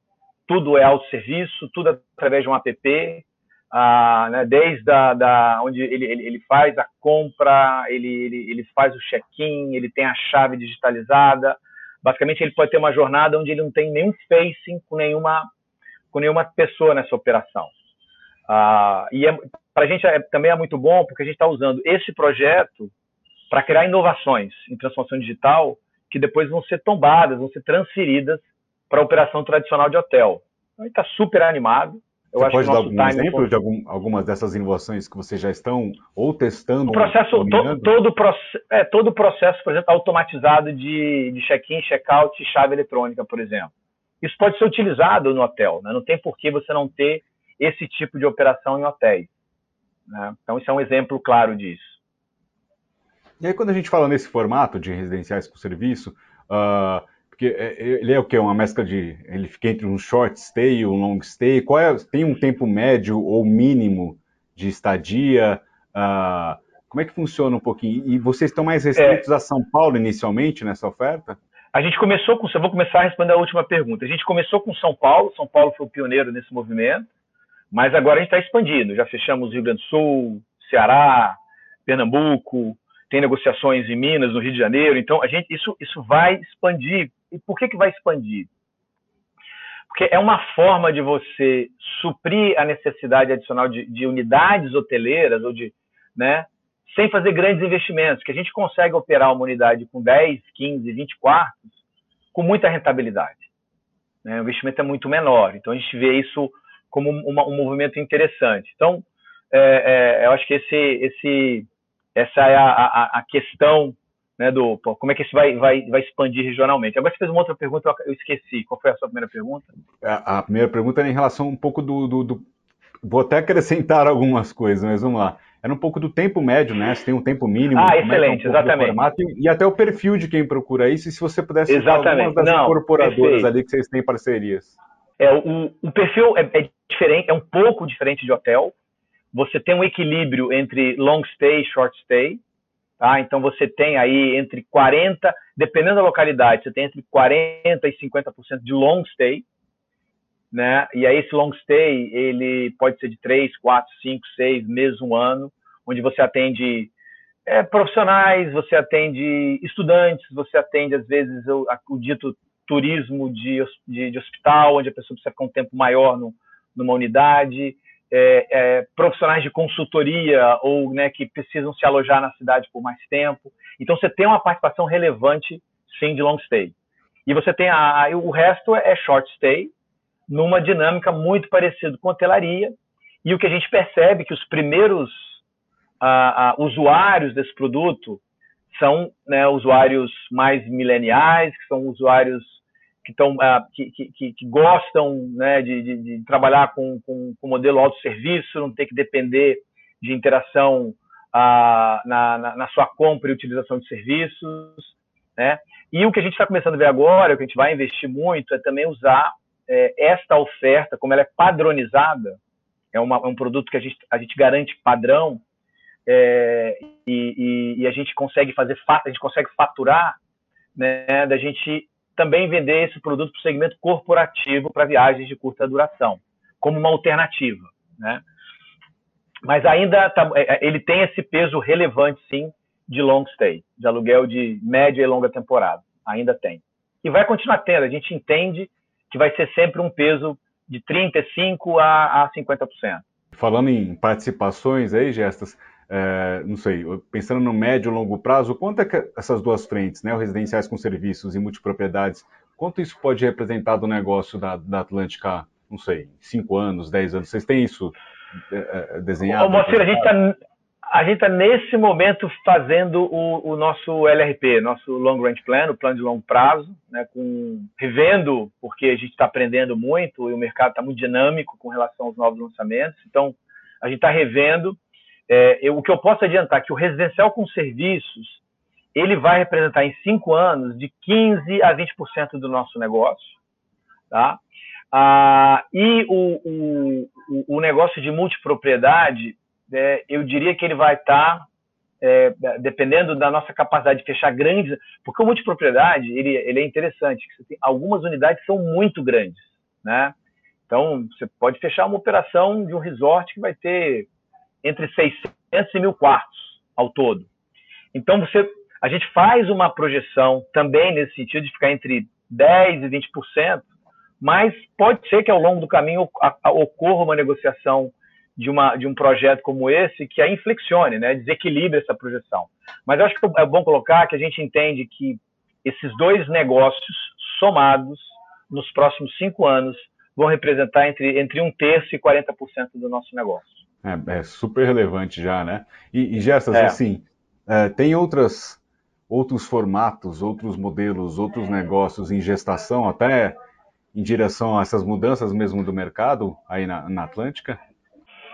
tudo é autosserviço, tudo através de um app, ah, né? desde a, da, onde ele, ele, ele faz a compra, ele, ele, ele faz o check-in, ele tem a chave digitalizada. Basicamente, ele pode ter uma jornada onde ele não tem nenhum facing com nenhuma, com nenhuma pessoa nessa operação. Ah, e é, para a gente é, também é muito bom porque a gente está usando esse projeto para criar inovações em transformação digital que depois vão ser tombadas, vão ser transferidas para a operação tradicional de hotel. Então, gente está super animado. Eu Você pode dar algum exemplo de algum, algumas dessas inovações que vocês já estão ou testando? O processo, ou to, todo, é, todo o processo, por exemplo, automatizado de, de check-in, check-out e chave eletrônica, por exemplo. Isso pode ser utilizado no hotel, né? não tem por que você não ter esse tipo de operação em hotéis. Né? Então, isso é um exemplo claro disso. E aí, quando a gente fala nesse formato de residenciais com serviço, uh, porque é, é, ele é o que? Uma mescla de. Ele fica entre um short stay e um long stay. Qual é, tem um tempo médio ou mínimo de estadia? Uh, como é que funciona um pouquinho? E vocês estão mais restritos é, a São Paulo inicialmente nessa oferta? A gente começou com. Eu vou começar a responder a última pergunta. A gente começou com São Paulo. São Paulo foi o pioneiro nesse movimento. Mas agora a gente está expandindo. Já fechamos Rio Grande do Sul, Ceará, Pernambuco, tem negociações em Minas, no Rio de Janeiro. Então, a gente, isso, isso vai expandir. E por que, que vai expandir? Porque é uma forma de você suprir a necessidade adicional de, de unidades hoteleiras ou de, né, sem fazer grandes investimentos, que a gente consegue operar uma unidade com 10, 15, 20 quartos com muita rentabilidade. Né? O investimento é muito menor. Então, a gente vê isso como uma, um movimento interessante. Então, é, é, eu acho que esse, esse, essa é a, a, a questão né, do como é que isso vai, vai, vai expandir regionalmente. Agora você fez uma outra pergunta, eu esqueci. Qual foi a sua primeira pergunta? A, a primeira pergunta era em relação um pouco do, do, do, Vou até acrescentar algumas coisas, mas vamos lá. Era um pouco do tempo médio, né? Se tem um tempo mínimo. Ah, excelente, é um exatamente. Formato, e, e, até o perfil de quem procura isso, e se você pudesse citar algumas das Não, incorporadoras perfeito. ali que vocês têm parcerias. É, o, o perfil é, é, diferente, é um pouco diferente de hotel. Você tem um equilíbrio entre long stay e short stay. Tá? Então você tem aí entre 40, dependendo da localidade, você tem entre 40 e 50% de long stay. Né? E aí esse long stay, ele pode ser de 3, 4, 5, 6 meses, um ano, onde você atende é, profissionais, você atende estudantes, você atende, às vezes, o, o dito turismo de, de, de, hospital, onde a pessoa precisa ficar um tempo maior no, numa unidade, é, é, profissionais de consultoria ou né, que precisam se alojar na cidade por mais tempo. Então você tem uma participação relevante, sim, de long stay. E você tem a, a o resto é short stay, numa dinâmica muito parecida com hotelaria. E o que a gente percebe é que os primeiros usuários desse produto são né, usuários mais mileniais, que são usuários que, tão, uh, que, que, que, gostam né, de, de, de, trabalhar com, com, com modelo autosserviço, não ter que depender de interação uh, na, na, na, sua compra e utilização de serviços. Né? E o que a gente está começando a ver agora, o que a gente vai investir muito, é também usar é, esta oferta, como ela é padronizada, é, uma, é um produto que a gente, a gente garante padrão, é, e, e, e, a gente consegue fazer, a gente consegue faturar, né, da gente também vender esse produto para o segmento corporativo para viagens de curta duração, como uma alternativa, né? Mas ainda tá, é, é, ele tem esse peso relevante, sim, de long stay, de aluguel de média e longa temporada. Ainda tem. E vai continuar tendo. A gente entende que vai ser sempre um peso de 35% a, a 50%. Falando em participações aí, Gestas, é, não sei, pensando no médio e longo prazo, quanto é que essas duas frentes, né, residenciais com serviços e multipropriedades, quanto isso pode representar do negócio da, da Atlântica, não sei, 5 anos, 10 anos? Vocês têm isso é, desenhado? Ô, Moacir, a gente está está nesse momento fazendo o, o, nosso LRP, nosso Long Range Plan, o plano de longo prazo, né, com, revendo, porque a gente está aprendendo muito e o mercado está muito dinâmico com relação aos novos lançamentos. Então, a gente está revendo. É, eu, o que eu posso adiantar é que o residencial com serviços ele vai representar em cinco anos de 15 a 20% do nosso negócio. Tá? Ah, e o, o, o negócio de multipropriedade é, eu diria que ele vai estar, tá, é, dependendo da nossa capacidade de fechar grandes, porque o multipropriedade ele, ele é interessante, tem, algumas unidades são muito grandes, né? Então, você pode fechar uma operação de um resort que vai ter entre 600 e mil quartos ao todo. Então, você, a gente faz uma projeção também nesse sentido de ficar entre 10% e 20%, mas pode ser que ao longo do caminho ocorra uma negociação de, uma, de um projeto como esse que a inflexione, né, desequilibre essa projeção. Mas eu acho que é bom colocar que a gente entende que esses dois negócios somados nos próximos cinco anos vão representar entre, entre um terço e 40% do nosso negócio. É, é, super relevante já, né? E, e Gessas, é. assim, é, tem outras, outros formatos, outros modelos, outros negócios em gestação, até em direção a essas mudanças mesmo do mercado aí na, na Atlântica?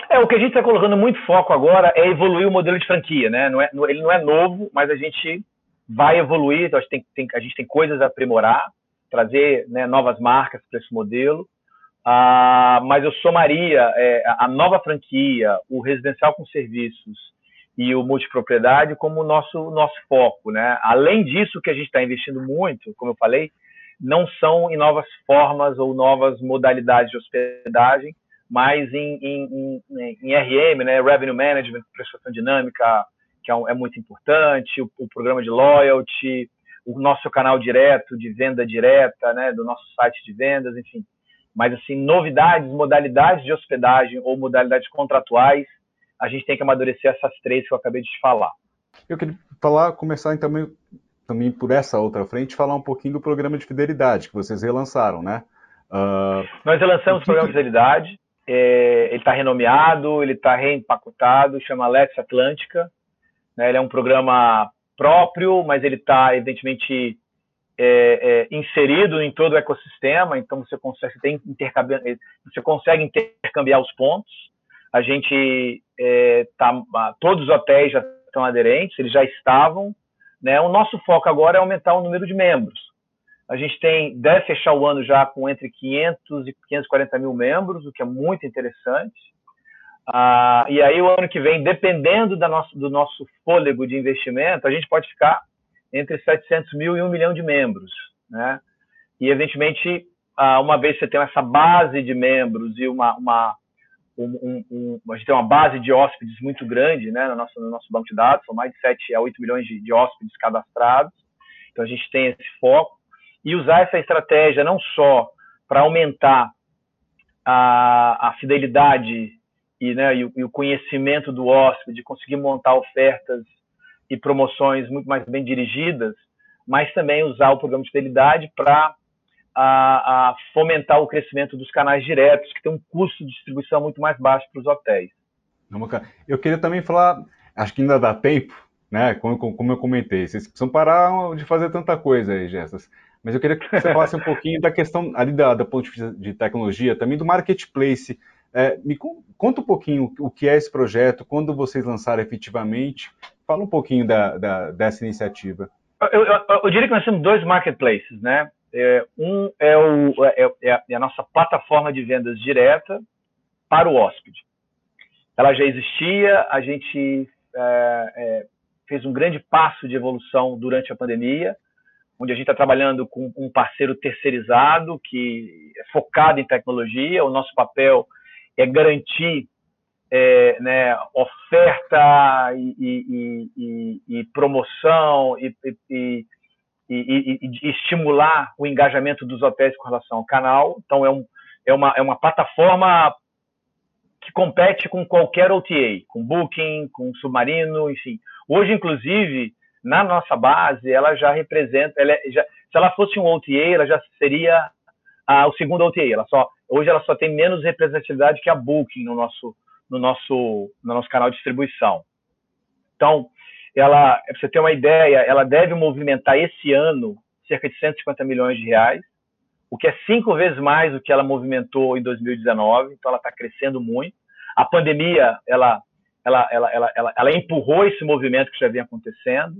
É, o que a gente está colocando muito foco agora é evoluir o modelo de franquia, né? Não é, ele não é novo, mas a gente vai evoluir, então a, gente tem, tem, a gente tem coisas a aprimorar, trazer né, novas marcas para esse modelo. Ah, mas eu somaria é, a nova franquia, o residencial com serviços e o multipropriedade como nosso nosso foco, né? Além disso, que a gente está investindo muito, como eu falei, não são em novas formas ou novas modalidades de hospedagem, mas em, em, em, em RM, né, Revenue Management, prestação dinâmica, que é, um, é muito importante, o, o, programa de loyalty, o nosso canal direto de venda direta, né, do nosso site de vendas, enfim. Mas, assim, novidades, modalidades de hospedagem ou modalidades contratuais, a gente tem que amadurecer essas três que eu acabei de te falar. Eu queria falar, começar também, também por essa outra frente, falar um pouquinho do programa de fidelidade que vocês relançaram, né? Uh, Nós relançamos o programa de fidelidade, é, ele está renomeado, ele está reempacotado, chama Let's Atlântica. Né? Ele é um programa próprio, mas ele está, evidentemente, é, é, inserido em todo o ecossistema, então você consegue, você, consegue intercambiar os pontos. A gente é, tá, todos os hotéis já estão aderentes, eles já estavam. Né? O nosso foco agora é aumentar o número de membros. A gente tem, deve fechar o ano já com entre 500 e 540 mil membros, o que é muito interessante. Ah, e aí, o ano que vem, dependendo do nosso fôlego de investimento, a gente pode ficar entre 700 mil e 1 milhão de membros. Né? E, evidentemente, ah, uma vez que você tem essa base de membros e uma, uma um, um, um, a gente tem uma base de hóspedes muito grande né, no, nosso, no nosso banco de dados, são mais de 7 a 8 milhões de, de hóspedes cadastrados. Então, a gente tem esse foco e usar essa estratégia não só para aumentar a, a fidelidade e, né, e, e, o conhecimento do hóspede, conseguir montar ofertas e promoções muito mais bem dirigidas, mas também usar o programa de fidelidade para a, a, fomentar o crescimento dos canais diretos, que tem um custo de distribuição muito mais baixo para os hotéis. Eu queria também falar, acho que ainda dá tempo, né? Como, como eu comentei, vocês precisam parar de fazer tanta coisa aí, Gessas. Mas eu queria que você falasse um pouquinho da questão ali da, da ponto de vista de tecnologia, também do marketplace. É, me conta um pouquinho o que é esse projeto, quando vocês lançaram efetivamente. Fala um pouquinho da, da dessa iniciativa. Eu, eu, eu, diria que nós temos dois marketplaces, né? É, um é, o, é, é, é, a nossa plataforma de vendas direta para o hóspede. Ela já existia, a gente é, é, fez um grande passo de evolução durante a pandemia onde a gente está trabalhando com um parceiro terceirizado que é focado em tecnologia. O nosso papel é garantir é, né, oferta e, e, e, e promoção e, estimular o engajamento dos hotéis com relação ao canal. Então, é um, é uma, é uma plataforma que compete com qualquer OTA, com Booking, com Submarino, enfim. Hoje, inclusive, na nossa base, ela já representa, ela é, já, se ela fosse um OTA, ela já seria a, o segundo OTA. Ela só, hoje ela só tem menos representatividade que a Booking no nosso, no nosso, no nosso canal de distribuição. Então, ela, para você ter uma ideia, ela deve movimentar esse ano cerca de 150 milhões de reais, o que é cinco vezes mais do que ela movimentou em 2019. Então, ela está crescendo muito. A pandemia, ela, ela, ela, ela, ela, empurrou esse movimento que já vinha acontecendo.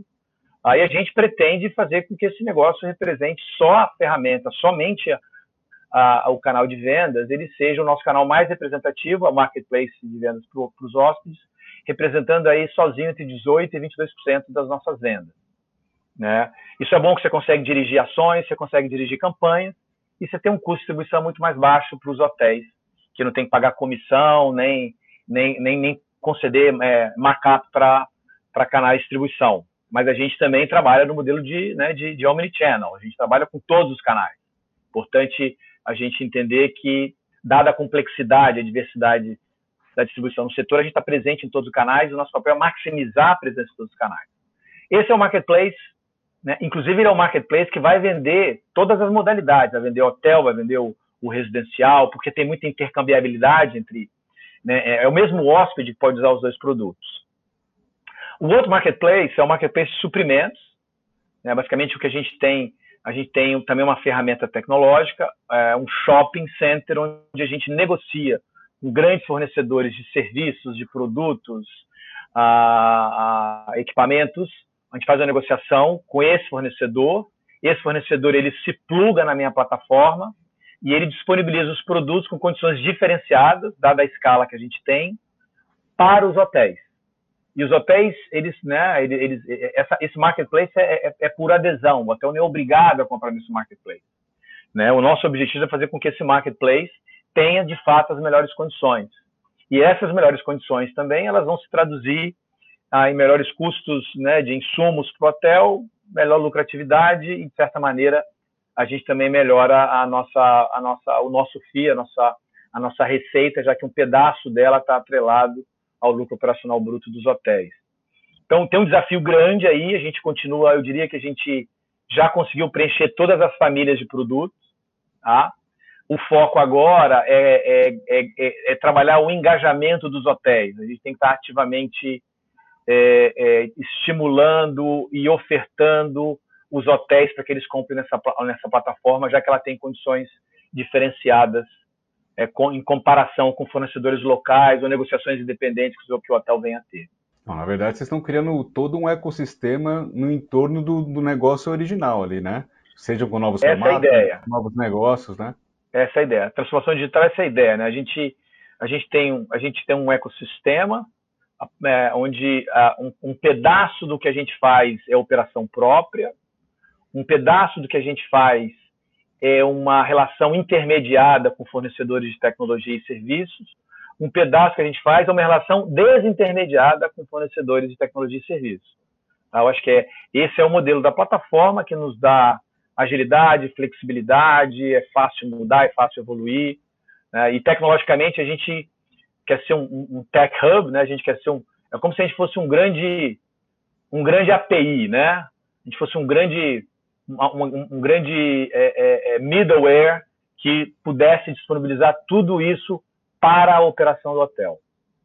Aí a gente pretende fazer com que esse negócio represente só a ferramenta, somente a, a, o canal de vendas, ele seja o nosso canal mais representativo, a marketplace de vendas para os hóspedes, representando aí sozinho entre 18% e 22% das nossas vendas. Né? Isso é bom que você consegue dirigir ações, você consegue dirigir campanhas, e você tem um custo de distribuição muito mais baixo para os hotéis, que não tem que pagar comissão, nem, nem, nem, nem conceder é, markup para canais de distribuição. Mas a gente também trabalha no modelo de, né, de, de omnichannel, a gente trabalha com todos os canais. Importante a gente entender que, dada a complexidade, a diversidade da distribuição no setor, a gente está presente em todos os canais, o nosso papel é maximizar a presença em todos os canais. Esse é o marketplace, né? inclusive ele é o marketplace que vai vender todas as modalidades, vai vender hotel, vai vender o, o residencial, porque tem muita intercambiabilidade entre. Né? É, é o mesmo hóspede que pode usar os dois produtos. O outro marketplace é o marketplace de suprimentos. Né? Basicamente, o que a gente tem, a gente tem também uma ferramenta tecnológica, é um shopping center onde a gente negocia com grandes fornecedores de serviços, de produtos, a, a equipamentos. A gente faz uma negociação com esse fornecedor. Esse fornecedor ele se pluga na minha plataforma e ele disponibiliza os produtos com condições diferenciadas, dada a escala que a gente tem, para os hotéis. E os hotéis, eles, né, eles, essa, esse marketplace é, é, é, por adesão, o hotel não é obrigado a comprar nesse marketplace. Né? O nosso objetivo é fazer com que esse marketplace tenha, de fato, as melhores condições. E essas melhores condições também, elas vão se traduzir ah, em melhores custos né, de insumos para o hotel, melhor lucratividade e, de certa maneira, a gente também melhora a nossa, a nossa, o nosso FII, a nossa, a nossa receita, já que um pedaço dela está atrelado ao lucro operacional bruto dos hotéis. Então, tem um desafio grande aí, a gente continua, eu diria que a gente já conseguiu preencher todas as famílias de produtos, tá? O foco agora é, é, é, é trabalhar o engajamento dos hotéis. A gente tem que estar ativamente é, é, estimulando e ofertando os hotéis para que eles comprem nessa, nessa plataforma, já que ela tem condições diferenciadas é, com, em comparação com fornecedores locais ou negociações independentes que o hotel venha a ter. Não, na verdade, vocês estão criando todo um ecossistema no entorno do, do negócio original ali, né? Seja com novos essa formatos, é novos negócios, né? Essa é a ideia. A transformação digital é essa a ideia, né? A gente, a gente, tem, a gente tem um ecossistema é, onde um, um pedaço do que a gente faz é operação própria, um pedaço do que a gente faz é uma relação intermediada com fornecedores de tecnologia e serviços, um pedaço que a gente faz é uma relação desintermediada com fornecedores de tecnologia e serviços. Eu acho que é, esse é o modelo da plataforma que nos dá agilidade, flexibilidade, é fácil mudar, é fácil evoluir. Né? E tecnologicamente a gente quer ser um, um, tech hub, né? A gente quer ser um, é como se a gente fosse um grande, um grande API, né? A gente fosse um grande um, um grande é, é, é, middleware que pudesse disponibilizar tudo isso para a operação do hotel.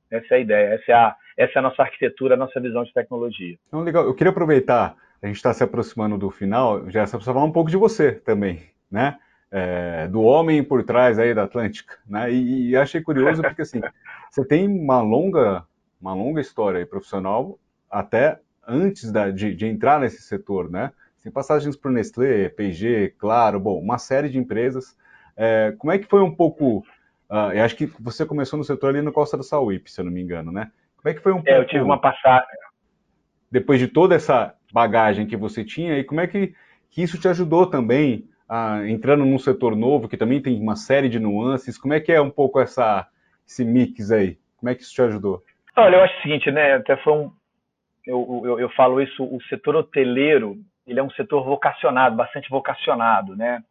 Essa é a ideia, essa é a, essa é a nossa arquitetura, a nossa visão de tecnologia. Então, legal. Eu queria aproveitar, a gente está se aproximando do final, já para falar um pouco de você também, né? É, do homem por trás aí da Atlântica, né? E, e achei curioso porque assim, você tem uma longa, uma longa história aí profissional até antes da, de, de entrar nesse setor, né? Tem passagens por Nestlé, P&G, Claro, bom, uma série de empresas. É, como é que foi um pouco... Uh, eu acho que você começou no setor ali no Costa do Sauípe, se eu não me engano, né? Como é que foi um pouco... É, eu tive uma passagem... Depois de toda essa bagagem que você tinha, e como é que, que isso te ajudou também, a, entrando num setor novo, que também tem uma série de nuances, como é que é um pouco essa, esse mix aí? Como é que isso te ajudou? Olha, eu acho o seguinte, né, até foi um... Eu, eu, eu falo isso, o setor hoteleiro, ele é um setor vocacionado, bastante vocacionado, né?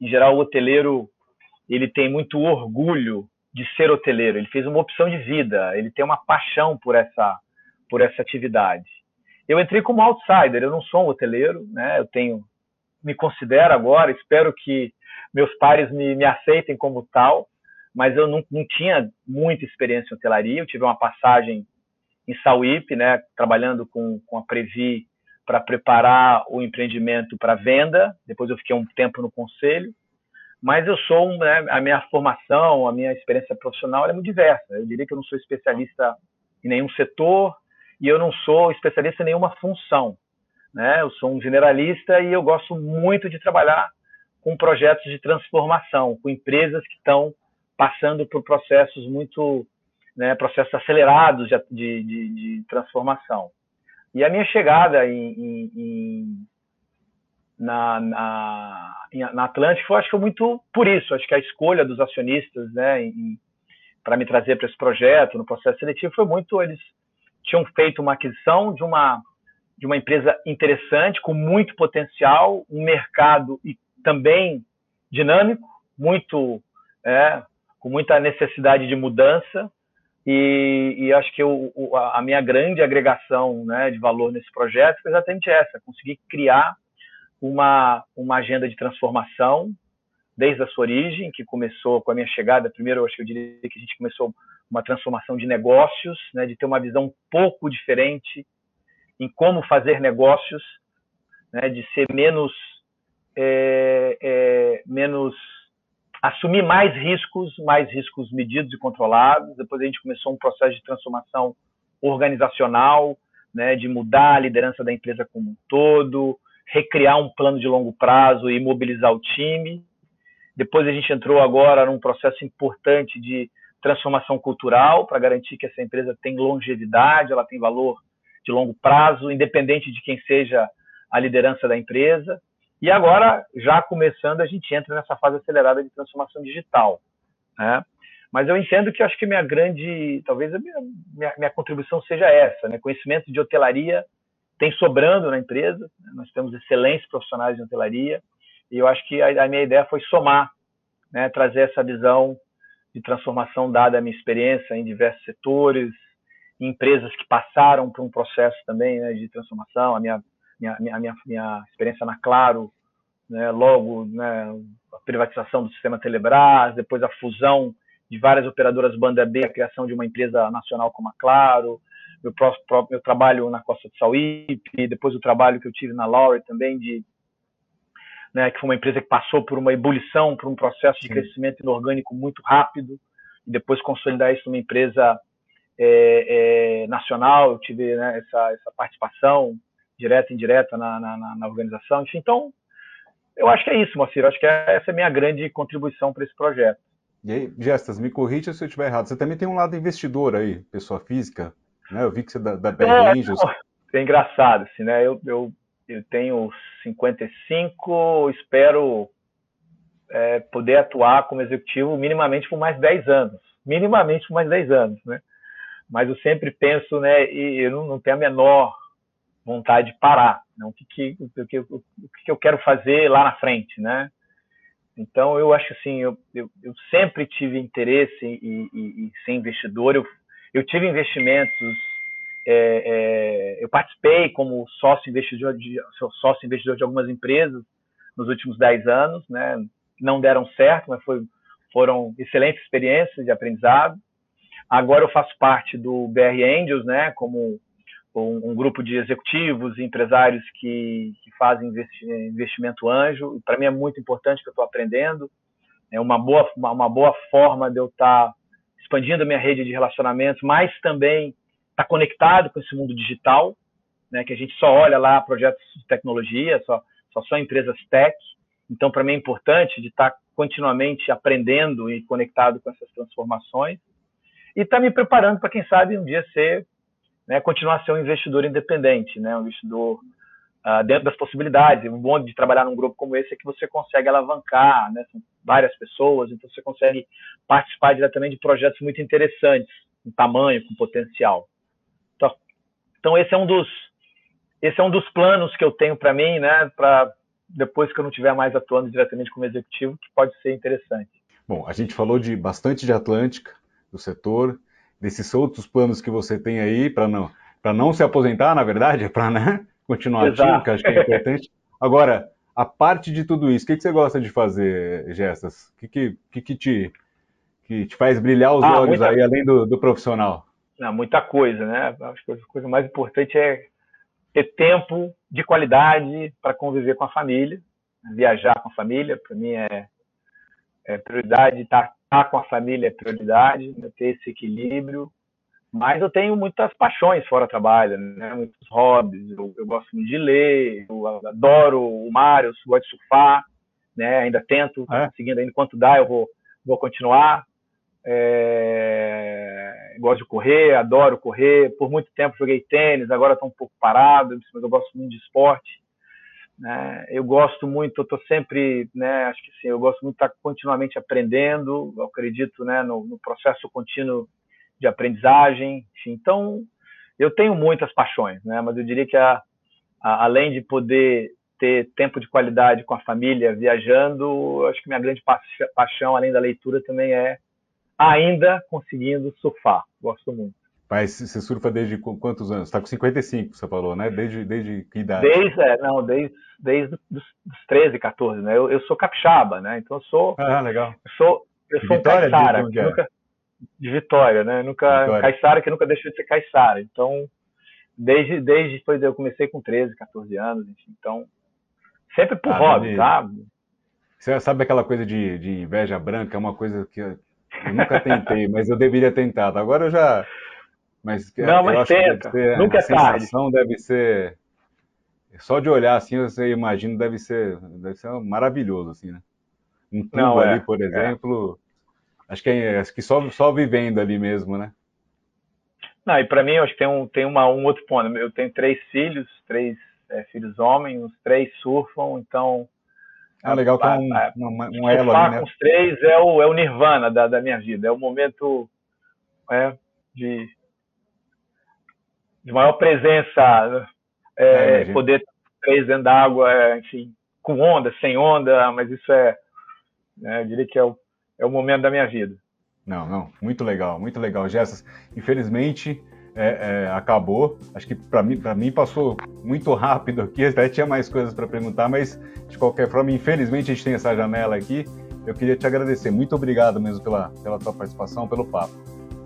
Em geral, o hoteleiro ele tem muito orgulho de ser hoteleiro. Ele fez uma opção de vida. Ele tem uma paixão por essa por essa atividade. Eu entrei como outsider. Eu não sou um hoteleiro, né? Eu tenho me considero agora. Espero que meus pares me, me aceitem como tal. Mas eu não, não tinha muita experiência em hotelaria. Eu tive uma passagem em Sauípe, né? Trabalhando com, com a Previ para preparar o empreendimento para venda. Depois eu fiquei um tempo no conselho. Mas eu sou, né, a minha formação, a minha experiência profissional é muito diversa. Eu diria que eu não sou especialista em nenhum setor e eu não sou especialista em nenhuma função. Né? Eu sou um generalista e eu gosto muito de trabalhar com projetos de transformação, com empresas que estão passando por processos muito, né, processos acelerados de, de, de, transformação. E a minha chegada em, em, em na, na, na Atlântico, acho que foi muito por isso. Acho que a escolha dos acionistas, né, para me trazer para esse projeto, no processo seletivo, foi muito. Eles tinham feito uma aquisição de uma, de uma empresa interessante, com muito potencial, um mercado e também dinâmico, muito, é, com muita necessidade de mudança. E, e acho que eu, a minha grande agregação né, de valor nesse projeto foi exatamente essa: conseguir criar uma, uma agenda de transformação desde a sua origem, que começou com a minha chegada. Primeiro, acho que eu diria que a gente começou uma transformação de negócios, né, de ter uma visão um pouco diferente em como fazer negócios, né, de ser menos, é, é, menos assumir mais riscos, mais riscos medidos e controlados. Depois a gente começou um processo de transformação organizacional, né, de mudar a liderança da empresa como um todo, recriar um plano de longo prazo e mobilizar o time. Depois a gente entrou agora num processo importante de transformação cultural para garantir que essa empresa tem longevidade, ela tem valor de longo prazo, independente de quem seja a liderança da empresa. E agora, já começando, a gente entra nessa fase acelerada de transformação digital. Né? Mas eu entendo que acho que minha grande, talvez a minha, minha, minha contribuição seja essa, né? conhecimento de hotelaria tem sobrando na empresa. Né? Nós temos excelentes profissionais de hotelaria e eu acho que a, a minha ideia foi somar, né, trazer essa visão de transformação dada a minha experiência em diversos setores, em empresas que passaram por um processo também né, de transformação, a minha, minha, minha, minha, minha experiência na Claro, né, logo né, a privatização do sistema Telebrás, depois a fusão de várias operadoras banda B, a criação de uma empresa nacional como a Claro, meu, próprio, meu trabalho na Costa do Sauípe, depois o trabalho que eu tive na Lowry também, de, né, que foi uma empresa que passou por uma ebulição, por um processo de crescimento inorgânico muito rápido, e depois consolidar isso numa empresa é, é, nacional, eu tive né, essa, essa participação direta e indireta na, na, na, organização. Enfim, então, eu acho que é isso, Moacir. Eu acho que essa é a minha grande contribuição para esse projeto. E aí, Gestas, me corrija se eu estiver errado. Você também tem um lado investidor aí, pessoa física. Né? Eu vi que você é da, da BR é, Angels. É engraçado, assim, né? Eu, eu, eu tenho 55, espero é, poder atuar como executivo minimamente por mais 10 anos. Minimamente por mais 10 anos, né? Mas eu sempre penso, né? E eu não, não tenho a menor vontade de parar. Né? O, que, que, o, que, o que eu quero fazer lá na frente, né? Então, eu acho assim, eu, eu, eu sempre tive interesse em, em, em ser investidor. Eu eu tive investimentos, é, é, eu participei como sócio investidor, de, sócio investidor de algumas empresas nos últimos 10 anos, né? não deram certo, mas foi, foram excelentes experiências de aprendizado. Agora eu faço parte do BR Angels, né, como um, um grupo de executivos e empresários que, que fazem investi investimento anjo. Para mim é muito importante que eu estou aprendendo. É uma boa, uma, uma, boa forma de eu estar tá expandindo a minha rede de relacionamentos, mas também está conectado com esse mundo digital, né, que a gente só olha lá projetos de tecnologia, só, só são empresas tech. Então, para mim é importante de estar tá continuamente aprendendo e conectado com essas transformações e estar tá me preparando para, quem sabe, um dia ser, né, continuar a ser um investidor independente, né, um investidor uh, dentro das possibilidades. O bom de trabalhar num grupo como esse é que você consegue alavancar, né? São várias pessoas, então você consegue participar diretamente de projetos muito interessantes, com tamanho, com potencial. Então, então esse é um dos esse é um dos planos que eu tenho para mim, né? Para depois que eu não estiver mais atuando diretamente como executivo, que pode ser interessante. Bom, a gente falou de bastante de Atlântica, do setor, desses outros planos que você tem aí para não para não se aposentar, na verdade, para né, continuar Exato. ativo, que acho que é importante. Agora, a parte de tudo isso, o que, que você gosta de fazer, Gestas? O que, que, que, te, que te faz brilhar os ah, olhos aí, além do, do profissional? Não, muita coisa, né? Acho que a coisa mais importante é ter tempo de qualidade para conviver com a família, viajar com a família, para mim é, é prioridade, estar, tá, estar, com a família é prioridade, né? ter esse equilíbrio. Mas eu tenho muitas paixões fora trabalho, né? muitos hobbies. Eu, eu gosto muito de ler, eu adoro o mar, eu gosto de surfar, né? ainda tento, é. seguindo ainda enquanto dá, eu vou, vou continuar. É... Gosto de correr, adoro correr. Por muito tempo joguei tênis, agora estou um pouco parado, mas eu gosto muito de esporte. Né? Eu gosto muito, eu estou sempre, né, acho que sim, eu gosto muito de estar continuamente aprendendo, eu acredito né, no, no processo contínuo de aprendizagem. Enfim, então, eu tenho muitas paixões, né, mas eu diria que a, a, além de poder ter tempo de qualidade com a família viajando, acho que minha grande paixão, além da leitura, também é ainda conseguindo surfar. Gosto muito. Mas você surfa desde quantos anos? Está com 55, você falou, né? Desde, desde que idade? Desde, é, não, desde, desde os 13, 14, né? Eu, eu sou capixaba, né? Então eu sou. Ah, legal. Eu sou, eu sou Vitória, um caiçara. De, nunca, de Vitória, né? Nunca, Vitória. Caiçara que nunca deixou de ser caiçara. Então, desde, desde foi, eu comecei com 13, 14 anos, enfim. Então, sempre por ah, hobby, sabe? Você sabe aquela coisa de, de inveja branca? É uma coisa que eu nunca tentei, mas eu deveria tentar. Agora eu já mas não, mas tenta. Ser, Nunca a é sensação tarde. deve ser só de olhar assim, você imagina deve ser deve ser maravilhoso assim, né? Um tubo não, ali, é, por é. exemplo, é. acho que é, acho que só só vivendo ali mesmo, né? Não, e para mim, acho que tem um tem uma um outro ponto. Eu tenho três filhos, três é, filhos homens, os três surfam, então ah, legal que é um, um, um elo ali, né? com os três é o, é o nirvana da, da minha vida, é o momento é, de de maior presença, é, é, poder três dentro d'água, é, enfim, com onda, sem onda, mas isso é, né, eu diria que é o, é o momento da minha vida. Não, não, muito legal, muito legal, Gessas. Infelizmente, é, é, acabou. Acho que para mim, mim passou muito rápido aqui. Até tinha mais coisas para perguntar, mas de qualquer forma, infelizmente a gente tem essa janela aqui. Eu queria te agradecer. Muito obrigado mesmo pela, pela tua participação, pelo papo.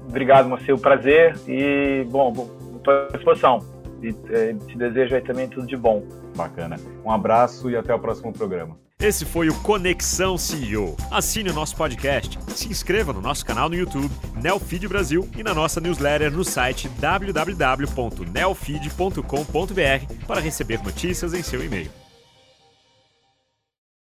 Obrigado, Marcelo. Prazer. E, bom, estou à disposição. E é, te desejo aí também tudo de bom. Bacana. Um abraço e até o próximo programa. Esse foi o Conexão CEO. Assine o nosso podcast, se inscreva no nosso canal no YouTube, Neofeed Brasil, e na nossa newsletter no site www.neofeed.com.br para receber notícias em seu e-mail.